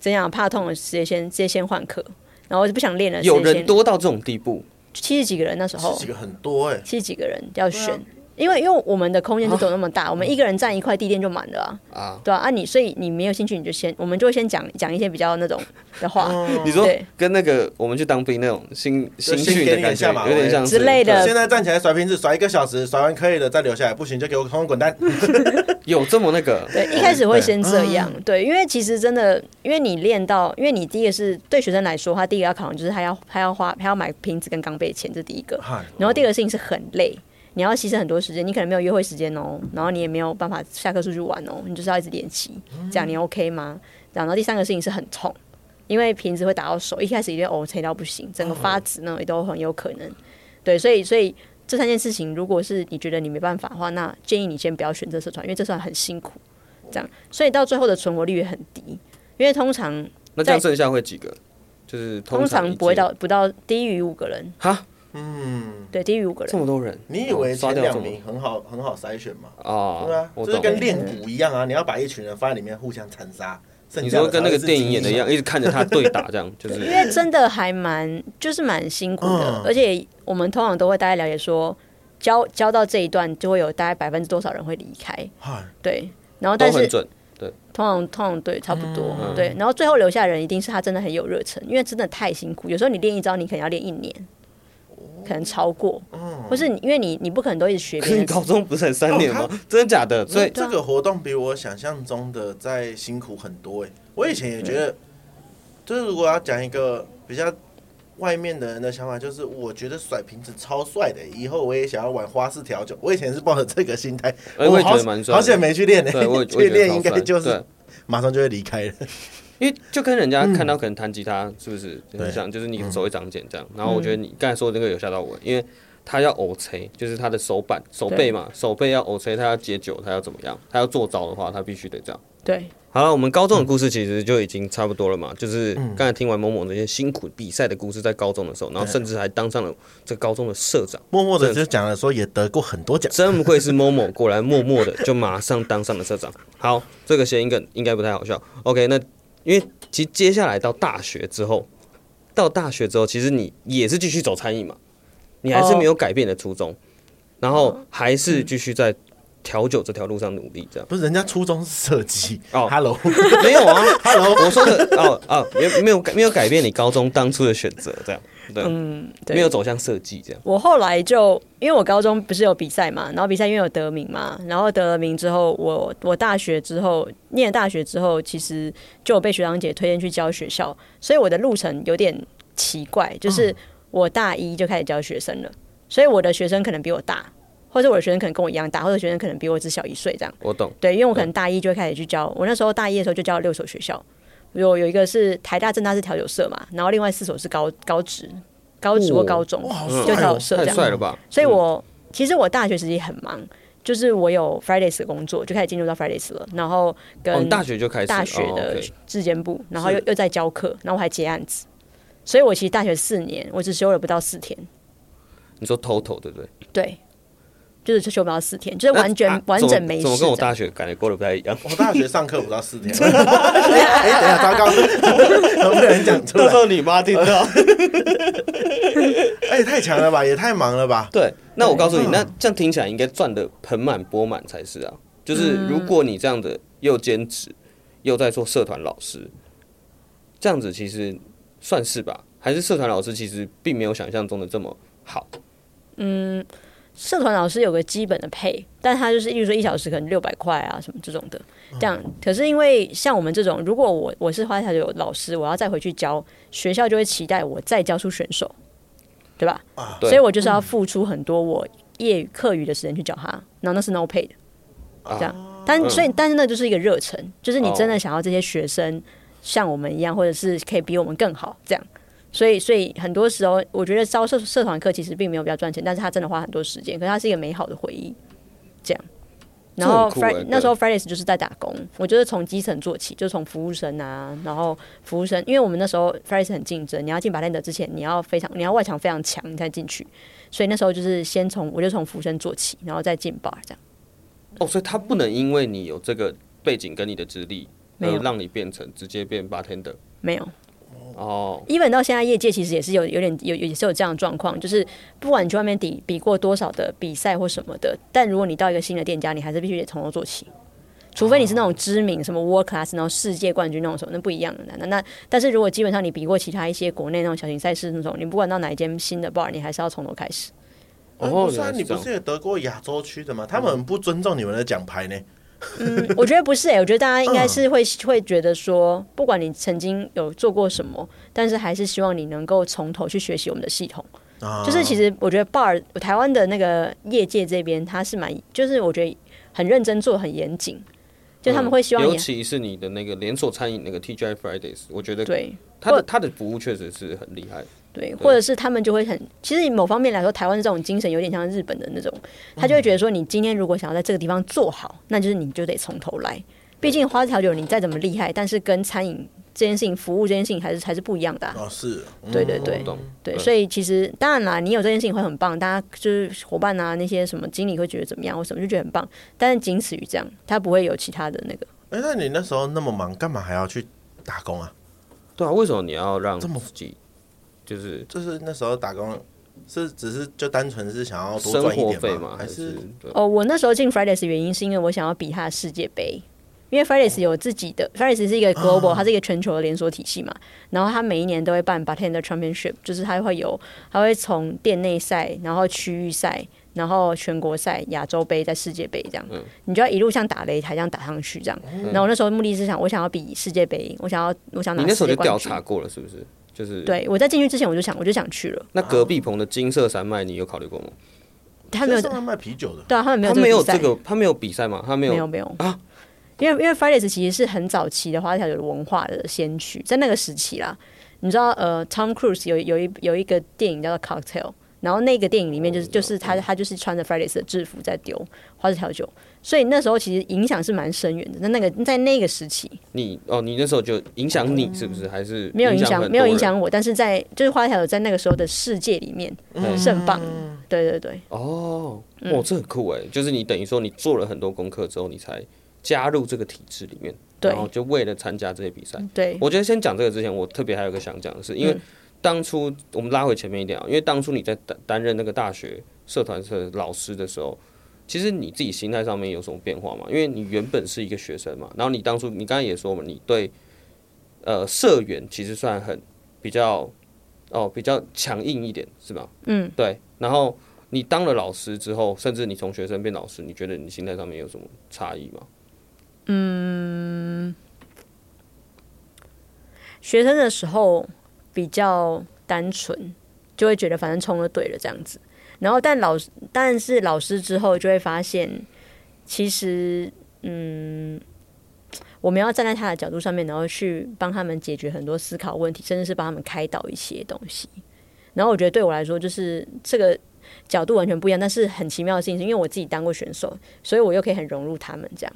怎样怕痛了，直接先直接先换课，然后就不想练了。有人多到这种地步？七十几个人那时候，七十几个很多哎、欸，七十几个人要选。因为因为我们的空间就走那么大，我们一个人占一块地垫就满了啊，对啊，啊你所以你没有兴趣你就先，我们就会先讲讲一些比较那种的话。你说跟那个我们去当兵那种新新训的感觉有点像之类的。现在站起来甩瓶子甩一个小时，甩完可以了再留下来，不行就给我通通滚蛋。有这么那个？对，一开始会先这样，对，因为其实真的，因为你练到，因为你第一个是对学生来说，他第一个要考的就是他要他要花他要买瓶子跟钢杯钱，这第一个。然后第二个事情是很累。你要牺牲很多时间，你可能没有约会时间哦，然后你也没有办法下课出去玩哦，你就是要一直练习，这样你 OK 吗？然后第三个事情是很痛，因为瓶子会打到手，一开始一定哦，吹到不行，整个发紫呢也都很有可能。对，所以所以这三件事情，如果是你觉得你没办法的话，那建议你先不要选择社团，因为这算很辛苦，这样，所以到最后的存活率也很低，因为通常那这样剩下会几个？就是通常，不会到不到低于五个人哈。嗯，对，低于五个人，这么多人，你以为前两名很好很好筛选吗？啊，对啊，就是跟练鼓一样啊，你要把一群人放在里面互相残杀。你说跟那个电影演的一样，一直看着他对打，这样 就是。因为真的还蛮就是蛮辛苦的，而且我们通常都会大概了解说，教教到这一段就会有大概百分之多少人会离开，对，然后但是对，通常通常对差不多对，然后最后留下的人一定是他真的很有热忱，因为真的太辛苦，有时候你练一招，你可能要练一年。可能超过，或是你，因为你你不可能都一直学。可你高中不是才三年吗？真的假的？所以这个活动比我想象中的在辛苦很多哎。我以前也觉得，就是如果要讲一个比较外面的人的想法，就是我觉得甩瓶子超帅的，以后我也想要玩花式调酒。我以前是抱着这个心态，我也觉得蛮帅。好险没去练呢，去 练应该就是马上就会离开了。因为就跟人家看到可能弹吉他是不是很像，就是你手会长茧这样。然后我觉得你刚才说的那个有吓到我，因为他要偶吹，就是他的手板手背嘛，手背要偶吹，他要解酒，他要怎么样？他要做招的话，他必须得这样。对，好了，我们高中的故事其实就已经差不多了嘛。就是刚才听完某某那些辛苦比赛的故事，在高中的时候，然后甚至还当上了这高中的社长。默默的就讲了说也得过很多奖，真不愧是某某，果然默默的就马上当上了社长。好，这个谐音梗应该不太好笑。OK，那。因为其实接下来到大学之后，到大学之后，其实你也是继续走餐饮嘛，你还是没有改变的初衷，然后还是继续在调酒这条路上努力，这样。不是人家初衷是设计哦，Hello，没有啊，Hello，我说的哦哦，没没有没有改变你高中当初的选择，这样。对嗯，对，没有走向设计这样。我后来就因为我高中不是有比赛嘛，然后比赛因为有得名嘛，然后得了名之后，我我大学之后念大学之后，其实就有被学长姐推荐去教学校，所以我的路程有点奇怪，就是我大一就开始教学生了，所以我的学生可能比我大，或者我的学生可能跟我一样大，或者学生可能比我只小一岁这样。我懂。对，因为我可能大一就会开始去教，我那时候大一的时候就教了六所学校。有有一个是台大、政大是调酒社嘛，然后另外四所是高高职、高职或高中，就调酒社这样。太帅了吧！所以我其实我大学时期很忙，就是我有 Fridays 的工作，就开始进入到 Fridays 了，然后跟大学就开始大学的质监部，然后又又在教课，然后我还接案子，所以我其实大学四年，我只休了不到四天。你说 total 对不对？对。就是就休不到四天，就是完全完整没事。怎么跟我大学感觉过得不太一样？我大学上课不到四天。哎，等下，糟糕，不能讲出来。到时候你妈听到。哎，太强了吧，也太忙了吧。对，那我告诉你，那这样听起来应该赚的盆满钵满才是啊。就是如果你这样的又兼职又在做社团老师，这样子其实算是吧？还是社团老师其实并没有想象中的这么好？嗯。社团老师有个基本的配，但他就是，例如说一小时可能六百块啊，什么这种的，这样。可是因为像我们这种，如果我我是花条有老师，我要再回去教学校，就会期待我再教出选手，对吧？啊，所以我就是要付出很多我业余课余的时间去教他，然后那是 no pay 的，这样。但所以，但是那就是一个热忱，就是你真的想要这些学生像我们一样，或者是可以比我们更好，这样。所以，所以很多时候，我觉得招社社团课其实并没有比较赚钱，但是他真的花很多时间，可是他是一个美好的回忆，这样。然后，Friday 那时候 Fridays 就是在打工，我就是从基层做起，就从服务生啊，然后服务生，因为我们那时候 Fridays 很竞争，你要进 bartender 之前，你要非常，你要外墙非常强，你才进去。所以那时候就是先从，我就从服务生做起，然后再进 bar 这样。哦，所以他不能因为你有这个背景跟你的资历，没有让你变成直接变 bartender，没有。哦，even 到现在业界其实也是有有点有也是有这样的状况，就是不管你去外面比比过多少的比赛或什么的，但如果你到一个新的店家，你还是必须得从头做起，除非你是那种知名什么 World Class 然后世界冠军那种什么，那不一样的。那那但是如果基本上你比过其他一些国内那种小型赛事那种，你不管到哪一间新的 bar，你还是要从头开始。哦，虽然你不是也得过亚洲区的吗？他们很不尊重你们的奖牌呢。嗯，我觉得不是哎、欸，我觉得大家应该是会会觉得说，不管你曾经有做过什么，但是还是希望你能够从头去学习我们的系统。就是其实我觉得 bar 台湾的那个业界这边，他是蛮，就是我觉得很认真做，很严谨，就他们会希望，尤其是你的那个连锁餐饮那个 TGI Fridays，我觉得对他的他的服务确实是很厉害。对，或者是他们就会很，其实某方面来说，台湾这种精神有点像日本的那种，他就会觉得说，你今天如果想要在这个地方做好，那就是你就得从头来。毕竟花式调酒你再怎么厉害，但是跟餐饮这件事情，服务这件事情还是还是不一样的、啊。哦，是，对对对，对，对，所以其实当然啦，你有这件事情会很棒，大家就是伙伴啊，那些什么经理会觉得怎么样，或什么就觉得很棒，但是仅此于这样，他不会有其他的那个。哎、欸，那你那时候那么忙，干嘛还要去打工啊？对啊，为什么你要让这么自己？就是就是那时候打工是只是就单纯是想要多赚一点吗？吗还是哦，我那时候进 Fridays 的原因是因为我想要比他的世界杯。因为 Fridays 有自己的 Fridays 是一个 global，它是一个全球的连锁体系嘛。然后它每一年都会办 Bartender Championship，就是它会有，它会从店内赛，然后区域赛，然后全国赛、亚洲杯、在世界杯这样。嗯你就要一路像打擂台这样打上去这样。然后我那时候目的是想，我想要比世界杯，我想要，我想拿。你那时候就调查过了是不是？就是对，我在进去之前我就想，我就想去了。那隔壁棚的金色山脉，你有考虑过吗？他没有卖啤酒的，对啊，他们没有，他没有这个，他没有比赛吗？他没有，没有，没有啊。因为因为 Fridays 其实是很早期的花条酒文化的先驱，在那个时期啦，你知道呃，Tom Cruise 有有一有一个电影叫做 Cocktail，然后那个电影里面就是就是他他就是穿着 Fridays 的制服在丢花式调酒，所以那时候其实影响是蛮深远的。那那个在那个时期，你哦，你那时候就影响你是不是？还是没有影响没有影响我，但是在就是花式调酒在那个时候的世界里面是很棒，对对对。哦，哇，这很酷哎！就是你等于说你做了很多功课之后，你才。加入这个体制里面，然后就为了参加这些比赛。对，我觉得先讲这个之前，我特别还有个想讲的是，因为当初我们拉回前面一点啊，因为当初你在担担任那个大学社团社老师的时候，其实你自己心态上面有什么变化吗？因为你原本是一个学生嘛，然后你当初你刚才也说嘛，你对呃社员其实算很比较哦比较强硬一点是吧？嗯，对。然后你当了老师之后，甚至你从学生变老师，你觉得你心态上面有什么差异吗？嗯，学生的时候比较单纯，就会觉得反正冲了对了这样子。然后，但老但是老师之后就会发现，其实嗯，我们要站在他的角度上面，然后去帮他们解决很多思考问题，甚至是帮他们开导一些东西。然后，我觉得对我来说，就是这个角度完全不一样，但是很奇妙的事情是，因为我自己当过选手，所以我又可以很融入他们这样。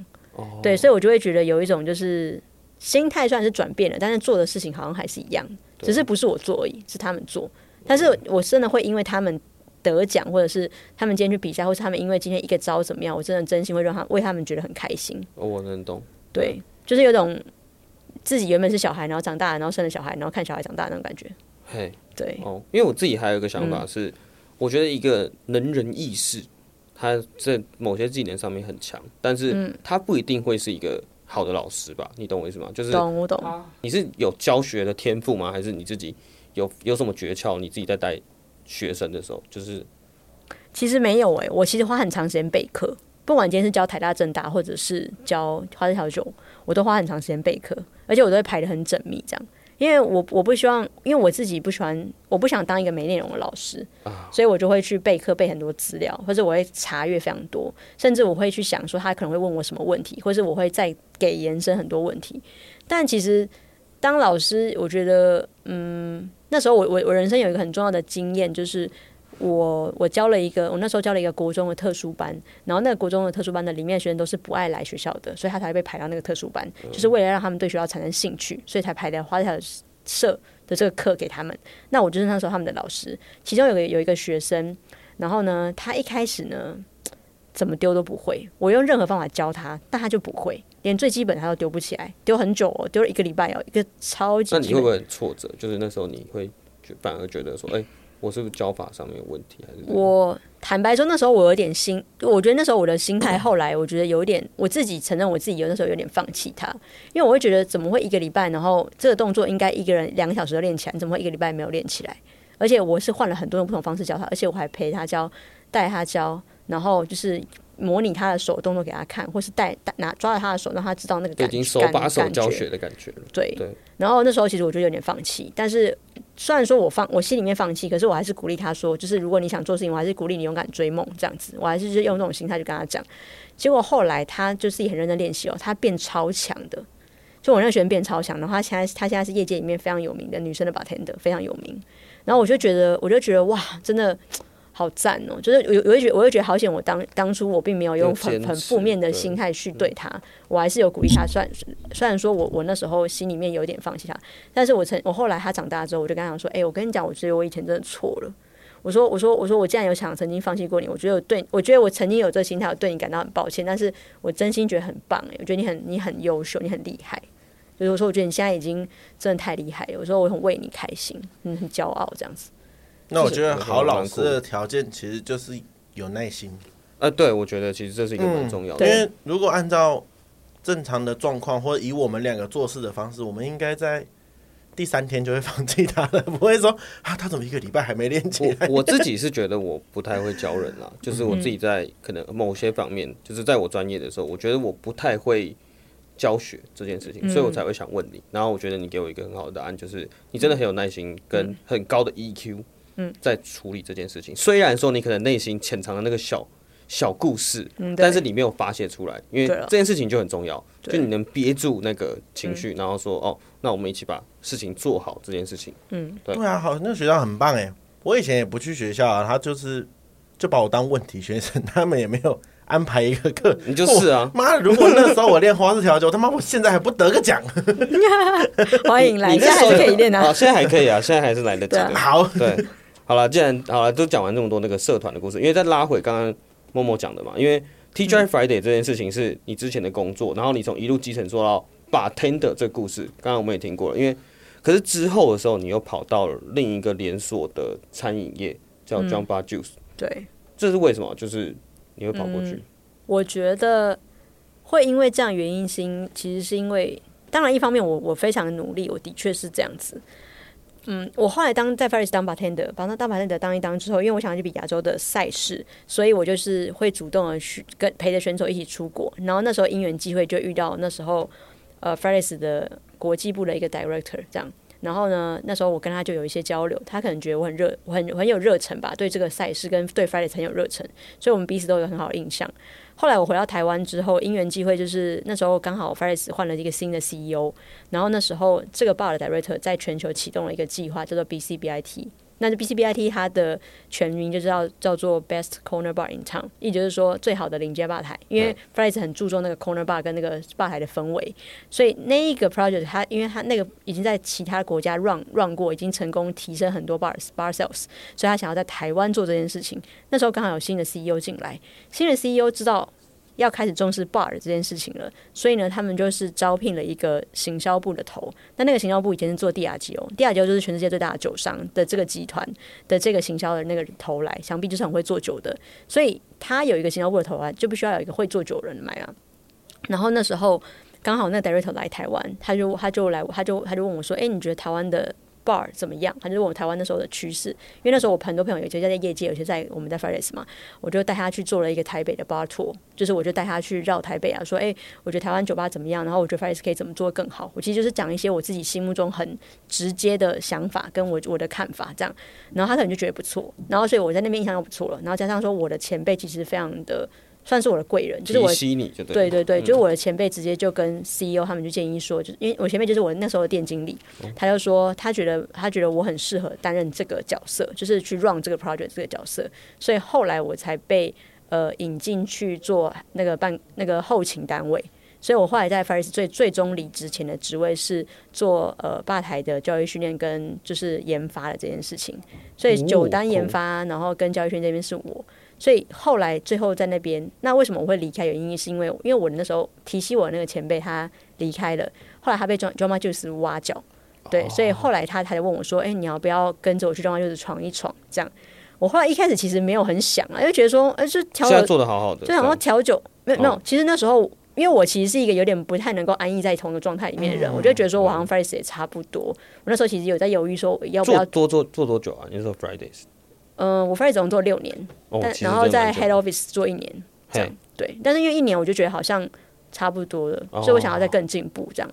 对，所以我就会觉得有一种就是心态虽然是转变了，但是做的事情好像还是一样，只是不是我做而已，是他们做。但是我真的会因为他们得奖，或者是他们今天去比赛，或是他们因为今天一个招怎么样，我真的真心会让他为他们觉得很开心。我能懂。对，就是有种自己原本是小孩，然后长大了，然后生了小孩，然后看小孩长大的那种感觉。嘿，对。哦，因为我自己还有一个想法是，嗯、我觉得一个能人异士。他在某些技能上面很强，但是他不一定会是一个好的老师吧？你懂我意思吗？就是懂我懂。你是有教学的天赋吗？还是你自己有有什么诀窍？你自己在带学生的时候，就是其实没有诶、欸，我其实花很长时间备课，不管今天是教台大、政大，或者是教花式调酒，我都花很长时间备课，而且我都会排的很缜密，这样。因为我我不希望，因为我自己不喜欢，我不想当一个没内容的老师，所以我就会去备课，备很多资料，或者我会查阅非常多，甚至我会去想说他可能会问我什么问题，或是我会再给延伸很多问题。但其实当老师，我觉得，嗯，那时候我我我人生有一个很重要的经验，就是。我我教了一个，我那时候教了一个国中的特殊班，然后那个国中的特殊班的里面的学生都是不爱来学校的，所以他才会被排到那个特殊班，就是为了让他们对学校产生兴趣，所以才排的花条社的这个课给他们。那我就是那时候他们的老师，其中有个有一个学生，然后呢，他一开始呢怎么丢都不会，我用任何方法教他，但他就不会，连最基本他都丢不起来，丢很久哦，丢了一个礼拜哦，一个超级。那你会不会很挫折？就是那时候你会反而觉得说，哎、欸。我是不是教法上面有问题，还是我坦白说，那时候我有点心，我觉得那时候我的心态，后来我觉得有点，我自己承认我自己有那时候有点放弃他，因为我会觉得怎么会一个礼拜，然后这个动作应该一个人两个小时就练起来，怎么会一个礼拜没有练起来？而且我是换了很多种不同方式教他，而且我还陪他教，带他教，然后就是。模拟他的手动作给他看，或是带带拿抓着他的手，让他知道那个感觉。已经手把手教学的感觉了。对对。然后那时候其实我就有点放弃，但是虽然说我放我心里面放弃，可是我还是鼓励他说，就是如果你想做事情，我还是鼓励你勇敢追梦这样子。我还是就用这种心态去跟他讲。结果后来他就是也很认真练习哦，他变超强的。就我那学生变超强，然后他现在他现在是业界里面非常有名的女生的 bartender，非常有名。然后我就觉得，我就觉得哇，真的。好赞哦、喔！就是我我会觉，我会觉得好险，我当当初我并没有用很很负面的心态去对他，我还是有鼓励他。虽然虽然说我我那时候心里面有点放弃他，但是我曾我后来他长大之后，我就跟他讲说：“哎、欸，我跟你讲，我觉得我以前真的错了。”我说：“我说我说我既然有想曾经放弃过你，我觉得我对我觉得我曾经有这个心态，我对你感到很抱歉。但是我真心觉得很棒哎、欸，我觉得你很你很优秀，你很厉害。就是我说我觉得你现在已经真的太厉害了。我说我很为你开心，嗯，很骄傲这样子。”那我觉得好老师的条件其实就是有耐心。呃，对，我觉得其实这是一个蛮重要的。因为如果按照正常的状况，或者以我们两个做事的方式，我们应该在第三天就会放弃他了，不会说啊，他怎么一个礼拜还没练起来？我我自己是觉得我不太会教人啦，就是我自己在可能某些方面，就是在我专业的时候，我觉得我不太会教学这件事情，所以我才会想问你。然后我觉得你给我一个很好的答案，就是你真的很有耐心，跟很高的 EQ。在处理这件事情，虽然说你可能内心潜藏的那个小小故事，嗯但是你没有发泄出来，因为这件事情就很重要，就你能憋住那个情绪，然后说哦，那我们一起把事情做好这件事情。嗯，对，对啊，好，那个学校很棒哎，我以前也不去学校啊，他就是就把我当问题学生，他们也没有安排一个课，你就是啊，妈，如果那时候我练花式调酒，他妈我现在还不得个奖？欢迎来，现在还可以练啊，现在还可以啊，现在还是来得及。好，对。好了，既然好了，都讲完这么多那个社团的故事，因为再拉回刚刚默默讲的嘛，因为 TGI Friday 这件事情是你之前的工作，然后你从一路基层做到 bartender 这个故事，刚刚我们也听过了。因为可是之后的时候，你又跑到了另一个连锁的餐饮业，叫 j a Juice。对，这是为什么？就是你会跑过去？我觉得会因为这样原因，是因其实是因为，当然一方面我我非常努力，我的确是这样子。嗯，我后来当在 Ferris 当 bartender，把那当 bartender 当一当之后，因为我想去比亚洲的赛事，所以我就是会主动的去跟陪着选手一起出国。然后那时候因缘际会就遇到那时候呃 Ferris 的国际部的一个 director 这样。然后呢，那时候我跟他就有一些交流，他可能觉得我很热，我很很有热忱吧，对这个赛事跟对 Ferris 很有热忱，所以我们彼此都有很好的印象。后来我回到台湾之后，因缘际会就是那时候刚好 Fris 换了一个新的 CEO，然后那时候这个 bar 的 director 在全球启动了一个计划，叫做 BCBIT。那这 BCBIT 它的全名就叫叫做 Best Corner Bar in Town，意思就是说最好的临街吧台。因为 Fridays 很注重那个 Corner Bar 跟那个吧台的氛围，所以那一个 project 它因为它那个已经在其他国家 run run 过，已经成功提升很多 bars bar sales，所以他想要在台湾做这件事情。那时候刚好有新的 CEO 进来，新的 CEO 知道。要开始重视 bar 这件事情了，所以呢，他们就是招聘了一个行销部的头。那那个行销部以前是做帝亚吉欧，帝亚吉欧就是全世界最大的酒商的这个集团的这个行销的那个头来，想必就是很会做酒的。所以他有一个行销部的头来，就不需要有一个会做酒人来啊。然后那时候刚好那 director 来台湾，他就他就来，他就他就问我说：“哎，你觉得台湾的？” Bar 怎么样？反正问我台湾那时候的趋势，因为那时候我很多朋友有些在业界，有些在我们在 Fridays 嘛，我就带他去做了一个台北的 bar tour，就是我就带他去绕台北啊，说哎、我觉得台湾酒吧怎么样？然后我觉得 Fridays 可以怎么做更好？我其实就是讲一些我自己心目中很直接的想法跟我我的看法这样，然后他可能就觉得不错，然后所以我在那边印象就不错了，然后加上说我的前辈其实非常的。算是我的贵人，就是我，对对对，就是我的前辈直接就跟 CEO 他们就建议说，就是因为我前辈就是我那时候的店经理，他就说他觉得他觉得我很适合担任这个角色，就是去 run 这个 project 这个角色，所以后来我才被呃引进去做那个办那个后勤单位，所以我后来在 Fridays 最最终离职前的职位是做呃吧台的教育训练跟就是研发的这件事情，所以九单研发，然后跟教育训练这边是我。所以后来最后在那边，那为什么我会离开？原因是因为因为我那时候提携我那个前辈他离开了，后来他被 Jamba Juice 挖角，对，所以后来他他就问我说：“哎、欸，你要不要跟着我去 Jamba Juice 闯一闯？”这样，我后来一开始其实没有很想啊，因为觉得说，哎，就调酒做的好好的，就想说调酒没有没有。其实那时候因为我其实是一个有点不太能够安逸在同一个状态里面的人，我就觉得说我好像 Fridays 也差不多。我那时候其实有在犹豫说要不要多做做多久啊？你说 Fridays。嗯，我 Fridays 总做六年，哦、但然后在 Head Office 做一年，这样对。但是因为一年我就觉得好像差不多了，哦、所以我想要再更进步这样。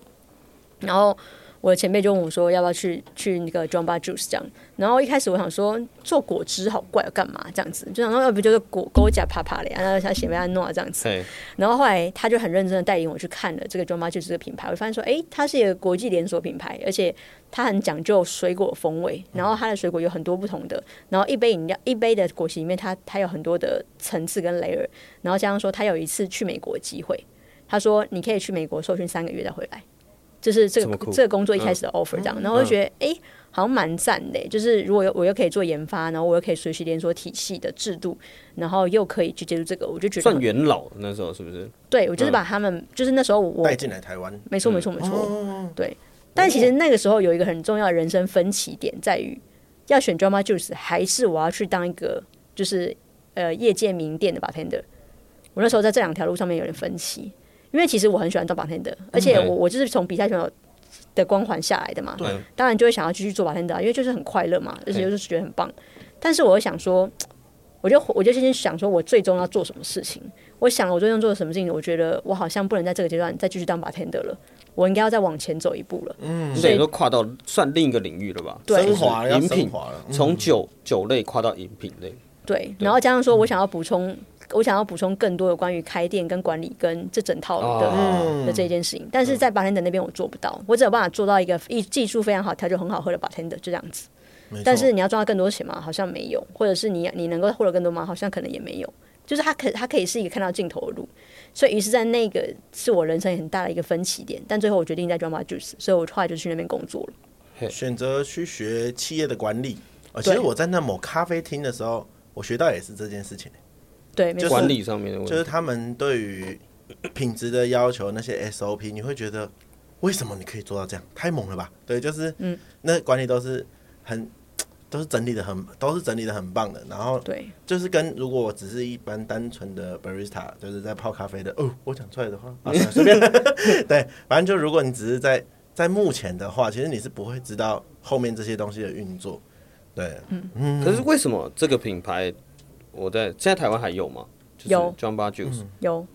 然后我的前辈就问我说，要不要去去那个 Jamba Juice 这样。然后一开始我想说做果汁好怪，要干嘛这样子？就想说要不就是果果甲啪啪的，然后他写贝安诺这样子。然后后来他就很认真的带领我去看了这个 Jamba Juice 这个品牌，我发现说，哎，它是一个国际连锁品牌，而且它很讲究水果风味。然后它的水果有很多不同的，然后一杯饮料一杯的果昔里面，它它有很多的层次跟 layer。然后加上说，他有一次去美国的机会，他说你可以去美国受训三个月再回来，就是这个这个工作一开始的 offer 这样。然后我就觉得，哎。好像蛮赞的，就是如果我又可以做研发，然后我又可以学习连锁体系的制度，然后又可以去接触这个，我就觉得算元老那时候是不是？对，我就是把他们，嗯、就是那时候我带进来台湾，没错没错没错，对。但其实那个时候有一个很重要的人生分歧点，在于要选 Jamba Juice 还是我要去当一个就是呃业界名店的 bartender。我那时候在这两条路上面有点分歧，因为其实我很喜欢当 bartender，而且我我就是从比赛选手。的光环下来的嘛，对，当然就会想要继续做 bartender，因为就是很快乐嘛，而且就是觉得很棒。但是我又想说，我就我就先想说，我最终要做什么事情？我想了，我最终做什么事情？我觉得我好像不能在这个阶段再继续当 bartender 了，我应该要再往前走一步了。嗯，所以都跨到算另一个领域了吧？对，升华了，饮品从酒酒类跨到饮品类。对，然后加上说我想要补充。我想要补充更多的关于开店跟管理跟这整套的、oh. 的这件事情，但是在 bartender 那边我做不到，我只有办法做到一个一技术非常好、调酒很好喝的 bartender 就这样子。但是你要赚到更多钱吗？好像没有，或者是你你能够获得更多吗？好像可能也没有。就是它可它可以是一个看到尽头的路，所以于是在那个是我人生很大的一个分歧点。但最后我决定在 Jamba Juice，所以我后来就去那边工作了，选择去学企业的管理。其实我在那某咖啡厅的时候，我学到也是这件事情。对，管理上面的问题，就是他们对于品质的要求，那些 SOP，你会觉得为什么你可以做到这样？太猛了吧？对，就是，嗯，那管理都是很，都是整理的很，都是整理的很棒的。然后，对，就是跟如果我只是一般单纯的 barista，就是在泡咖啡的，哦，我讲出来的话，啊，随便，对，反正就如果你只是在在目前的话，其实你是不会知道后面这些东西的运作。对，嗯，可是为什么这个品牌？我在现在台湾还有吗？有 Jamba Juice 有，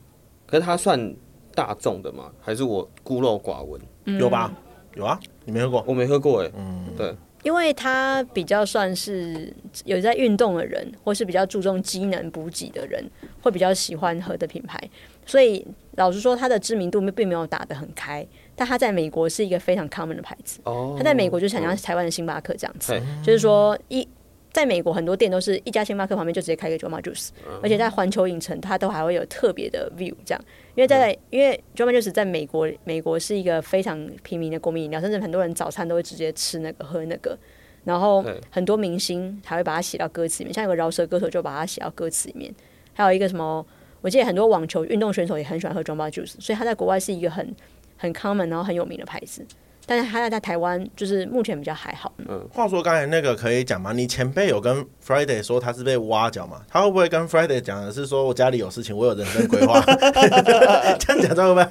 可是它算大众的吗？还是我孤陋寡闻？嗯、有吧？有啊，你没喝过？我没喝过哎。嗯，对，因为它比较算是有在运动的人，或是比较注重机能补给的人，会比较喜欢喝的品牌。所以老实说，它的知名度并没有打得很开，但它在美国是一个非常 common 的牌子。哦，它在美国就想像台湾的星巴克这样子，嗯、就是说一。在美国，很多店都是一家星巴克旁边就直接开个 Jamba Juice，而且在环球影城，它都还会有特别的 view，这样。因为在因为 Jamba Juice 在美国，美国是一个非常平民的国民饮料，甚至很多人早餐都会直接吃那个喝那个。然后很多明星还会把它写到歌词里面，像有个饶舌歌手就把它写到歌词里面。还有一个什么，我记得很多网球运动选手也很喜欢喝 Jamba Juice，所以它在国外是一个很很 common，然后很有名的牌子。但是他在台湾就是目前比较还好。嗯，话说刚才那个可以讲吗？你前辈有跟 Friday 说他是被挖角吗？他会不会跟 Friday 讲的是说我家里有事情，我有人生规划？这样讲会不会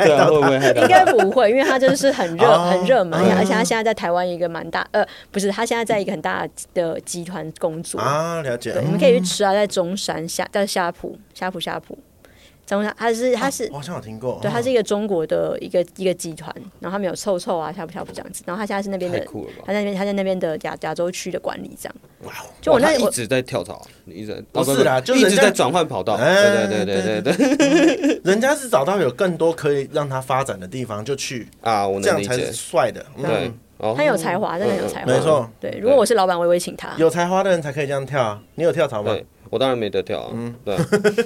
害到他？应该不会，因为他就是很热、哦、很热门，而且他现在在台湾一个蛮大呃，不是，他现在在一个很大的集团工作啊。了解，对，你们可以去吃啊，在中山下，在下埔，下埔下埔。他是他是，我好像有听过。对，他是一个中国的一个一个集团，然后他们有臭臭啊，呷哺呷哺这样子。然后他现在是那边的，他在那边他在那边的亚亚洲区的管理这样。哇，就我那一直在跳槽，你一直不是啦，就一直在转换跑道。对对对对对对，人家是找到有更多可以让他发展的地方就去啊，我能这样才是帅的。对，他有才华，真的有才华，没错。对，如果我是老板，我也会请他。有才华的人才可以这样跳啊！你有跳槽吗？我当然没得跳啊，嗯，对，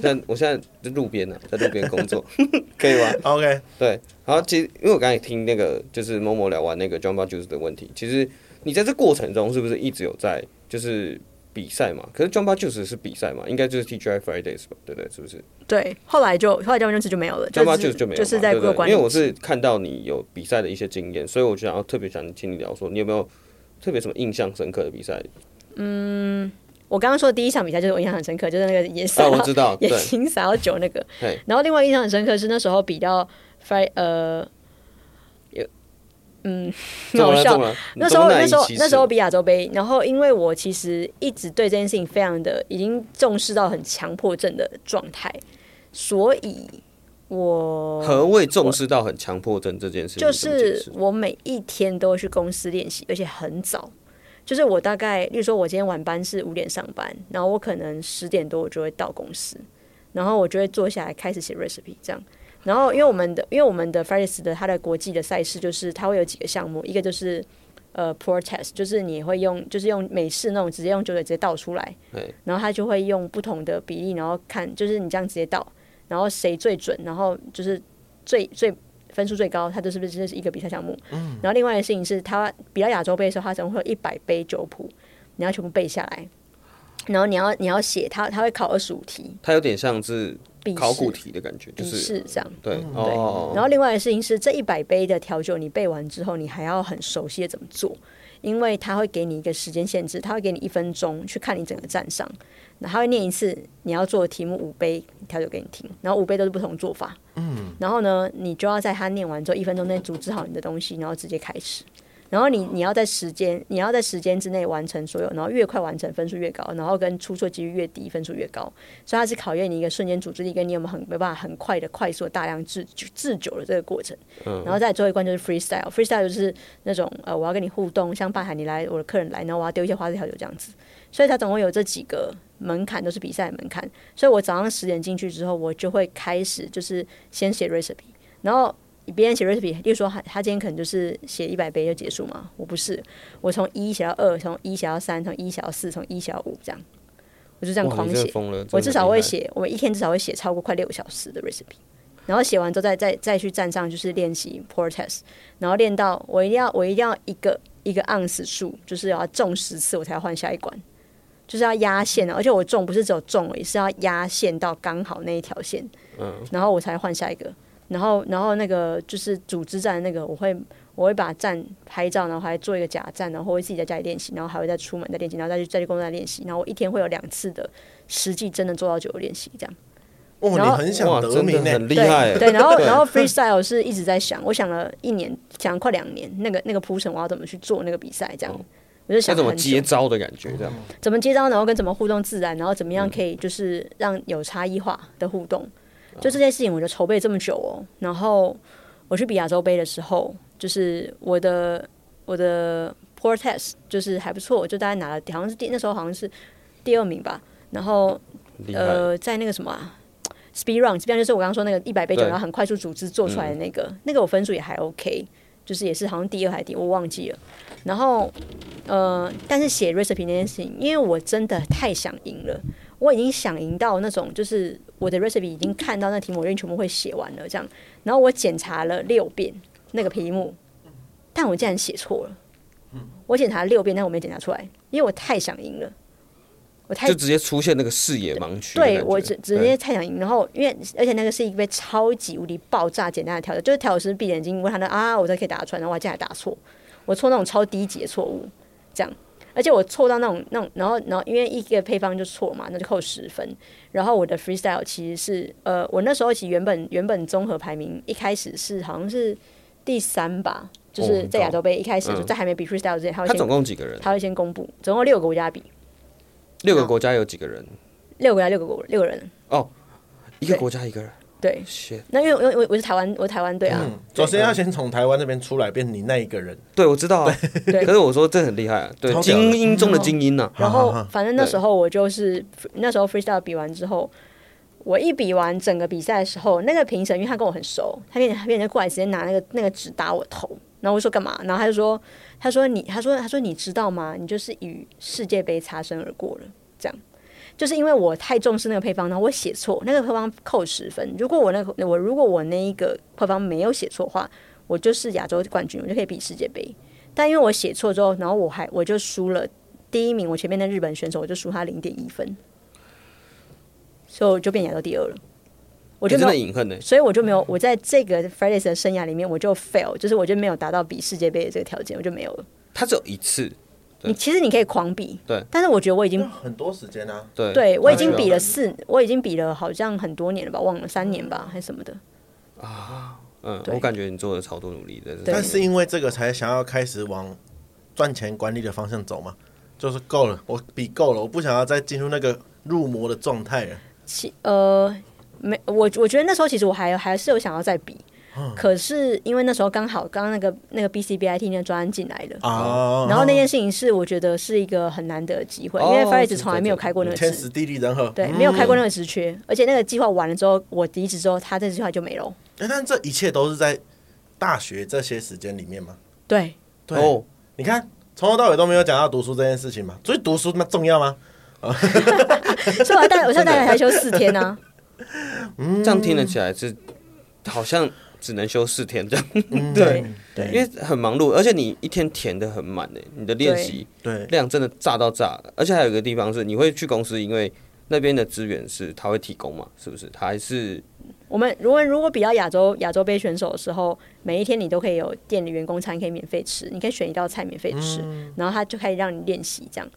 但 我现在在路边呢，在路边工作，可以吗？OK，对，然后其实因为我刚才听那个就是某某聊完那个 Jumba Juice 的问题，其实你在这过程中是不是一直有在就是比赛嘛？可是 Jumba Juice 是比赛嘛？应该就是 TGI Fridays 吧？对不对？是不是？对，后来就后来 Jumba Juice 就没有了 Jumba Juice 就没有，就是在过关。因为我是看到你有比赛的一些经验，所以我就想要特别想请你聊说，你有没有特别什么印象深刻的比赛？嗯。我刚刚说的第一场比赛就是我印象很深刻，就是那个也是我知道，也行洒到酒那个。对然后另外印象很深刻是那时候比较 fry 呃有嗯很好笑，那时候那时候那时候比亚洲杯，然后因为我其实一直对这件事情非常的已经重视到很强迫症的状态，所以我何谓重视到很强迫症这件事情？就是我每一天都去公司练习，而且很早。就是我大概，例如说，我今天晚班是五点上班，然后我可能十点多我就会到公司，然后我就会坐下来开始写 recipe 这样。然后因为我们的，因为我们的 Fridays 的它的国际的赛事就是它会有几个项目，一个就是呃 pour test，就是你会用就是用美式那种直接用酒水直接倒出来，然后他就会用不同的比例，然后看就是你这样直接倒，然后谁最准，然后就是最最。分数最高，他就是不是这是一个比赛项目。嗯，然后另外的事情是他比较亚洲杯的时候，他总会有一百杯酒谱，你要全部背下来。然后你要你要写，他他会考二十五题。他有点像是考古题的感觉，就是是这样。对，对。然后另外的事情是，这一百杯的调酒你背完之后，你还要很熟悉的怎么做，因为他会给你一个时间限制，他会给你一分钟去看你整个站上，然后他会念一次你要做的题目五杯调酒给你听，然后五杯都是不同做法。嗯，然后呢，你就要在他念完之后一分钟内组织好你的东西，然后直接开始。然后你你要在时间你要在时间之内完成所有，然后越快完成分数越高，然后跟出错几率越低分数越高。所以它是考验你一个瞬间组织力，跟你有没有很没办法很快的快速的大量制制酒的这个过程。嗯，然后再最后一关就是 freestyle，freestyle 就是那种呃我要跟你互动，像办海你来我的客人来，然后我要丢一些花式调酒这样子。所以它总共有这几个门槛，都是比赛门槛。所以我早上十点进去之后，我就会开始就是先写 recipe，然后别人写 recipe，例如说他他今天可能就是写一百杯就结束嘛，我不是，我从一写到二，从一写到三，从一写到四，从一写到五这样，我就这样狂写。我至少会写，我一天至少会写超过快六个小时的 recipe，然后写完之后再再再去站上就是练习 pour test，然后练到我一定要我一定要一个一个盎司数，就是要中十次我才要换下一关。就是要压线的，而且我中不是只有中而已，是要压线到刚好那一条线，嗯，然后我才换下一个，然后然后那个就是组织站的那个，我会我会把站拍照，然后还做一个假站，然后会自己在家里练习，然后还会再出门再练习，然后再去再去工作练习，然后我一天会有两次的实际真的做到酒的练习，这样。哦，你很想得名，很厉害。对，然后然后 freestyle 是一直在想，我想了一年，想了快两年，那个那个铺陈我要怎么去做那个比赛这样。我就想怎么接招的感觉，这样怎么接招，然后跟怎么互动自然，然后怎么样可以就是让有差异化的互动，就这件事情，我就筹备这么久哦。然后我去比亚洲杯的时候，就是我的我的 pour test 就是还不错，就大概拿了好像是第那时候好像是第二名吧。然后呃，在那个什么啊，speed run，这边就是我刚刚说那个一百杯酒，然后很快速组织做出来的那个，那个我分数也还 OK。就是也是好像第二还是第，我忘记了。然后，呃，但是写 recipe 那件事情，因为我真的太想赢了，我已经想赢到那种，就是我的 recipe 已经看到那题目，我已经全部会写完了这样。然后我检查了六遍那个题目，但我竟然写错了。我检查了六遍，但我没检查出来，因为我太想赢了。我太就直接出现那个视野盲区，对我直直接太想赢，然后因为而且那个是一个超级无敌爆炸简单的调酒，就是调酒师闭眼睛问他的啊，我才可以打出来，然后我竟然还打错，我错那种超低级的错误，这样，而且我错到那种那种，然后然后因为一个配方就错嘛，那就扣十分，然后我的 freestyle 其实是呃，我那时候其实原本原本综合排名一开始是好像是第三吧，就是在亚洲杯一开始就在还没比 freestyle 之前，他会他总共几个人？他会先公布，总共六个国家比。六个国家有几个人？六个国家六个国六个人哦，一个国家一个人。对，那因为因为我我是台湾，我是台湾队啊。首先要先从台湾那边出来，变成你那一个人。对，我知道啊。可是我说这很厉害啊，对，精英中的精英呐。然后反正那时候我就是那时候 freestyle 比完之后，我一比完整个比赛的时候，那个评审因为他跟我很熟，他变成变成过来直接拿那个那个纸打我头，然后我说干嘛？然后他就说。他说你，他说他说你知道吗？你就是与世界杯擦身而过了。这样，就是因为我太重视那个配方，然后我写错那个配方扣十分。如果我那个我如果我那一个配方没有写错的话，我就是亚洲冠军，我就可以比世界杯。但因为我写错之后，然后我还我就输了第一名，我前面的日本选手我就输他零点一分，所以我就变亚洲第二了。我就没有隐恨呢，所以我就没有我在这个 Fridays 的生涯里面，我就 fail，就是我就没有达到比世界杯的这个条件，我就没有了。他只有一次，你其实你可以狂比，对，但是我觉得我已经很多时间啊，对，对我已经比了四，我已经比了好像很多年了吧，忘了三年吧还是什么的啊，嗯，我感觉你做了超多努力的，但是因为这个才想要开始往赚钱管理的方向走嘛，就是够了，我比够了，我不想要再进入那个入魔的状态了。其呃。没，我我觉得那时候其实我还还是有想要再比。可是因为那时候刚好刚刚那个那个 BCBIT 那个专案进来了，哦、然后那件事情是我觉得是一个很难得的机会，哦、因为 Faris 从来没有开过那个天时地利人和，对，没有开过那个职缺，嗯、而且那个计划完了之后，我离职之后，他这计划就没了。哎，但这一切都是在大学这些时间里面吗？对，对，哦、你看从头到尾都没有讲到读书这件事情嘛，所以读书那么重要吗？所以我带我现在大概才休四天呢、啊，嗯，这样听得起来是好像。只能休四天这样，嗯、对对，因为很忙碌，而且你一天填的很满诶，你的练习对。量真的炸到炸，而且还有一个地方是，你会去公司，因为那边的资源是他会提供嘛，是不是？他还是我们如果如果比较亚洲亚洲杯选手的时候，每一天你都可以有店里员工餐可以免费吃，你可以选一道菜免费吃，嗯、然后他就可以让你练习这样。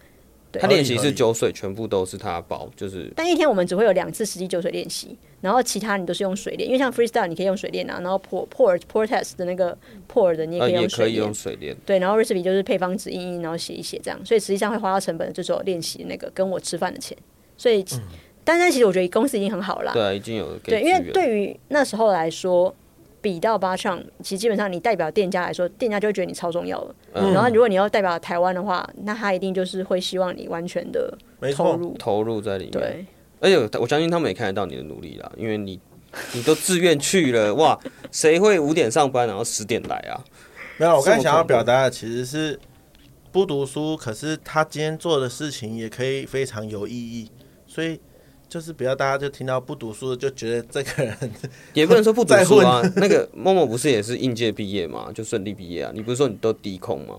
他练习是酒水，全部都是他包，就是。但一天我们只会有两次实际酒水练习，然后其他你都是用水练，因为像 freestyle 你可以用水练啊，然后 pour pour pour test 的那个 pour 的你也可以用水练。对，然后 recipe 就是配方纸印印，然后写一写这样，所以实际上会花到成本的就是我练习那个跟我吃饭的钱。所以，嗯、但是其实我觉得公司已经很好了。对，已经有。对，因为对于那时候来说。比到八项，其实基本上你代表店家来说，店家就会觉得你超重要了。嗯、然后如果你要代表台湾的话，那他一定就是会希望你完全的投入投入在里面。对，而且我相信他们也看得到你的努力啦，因为你你都自愿去了，哇，谁会五点上班然后十点来啊？没有，我刚才想要表达的其实是不读书，可是他今天做的事情也可以非常有意义，所以。就是不要大家就听到不读书就觉得这个人 也不能说不读书啊。那个默默不是也是应届毕业嘛，就顺利毕业啊。你不是说你都低空吗？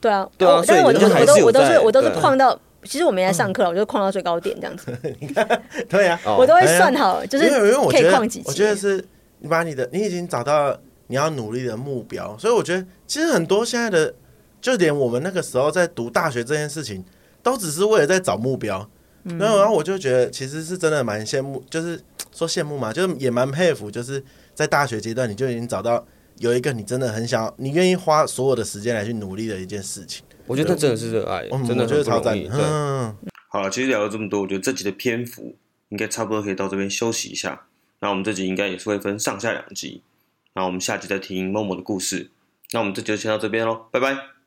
对啊，对啊。所以我都我都我都是我都是旷到，其实我没来上课，我就旷到最高点这样子。你看，对啊，我都会算好，就是因为因为我觉得我觉得是你把你的你已经找到你要努力的目标，所以我觉得其实很多现在的就连我们那个时候在读大学这件事情，都只是为了在找目标。然后，然后我就觉得，其实是真的蛮羡慕，就是说羡慕嘛，就是也蛮佩服，就是在大学阶段你就已经找到有一个你真的很想，你愿意花所有的时间来去努力的一件事情。我觉得这真的是热爱，真的就是超赞。嗯，好了，其实聊了这么多，我觉得这集的篇幅应该差不多可以到这边休息一下。那我们这集应该也是会分上下两集，那我们下集再听 Momo 的故事。那我们这集就先到这边喽，拜拜。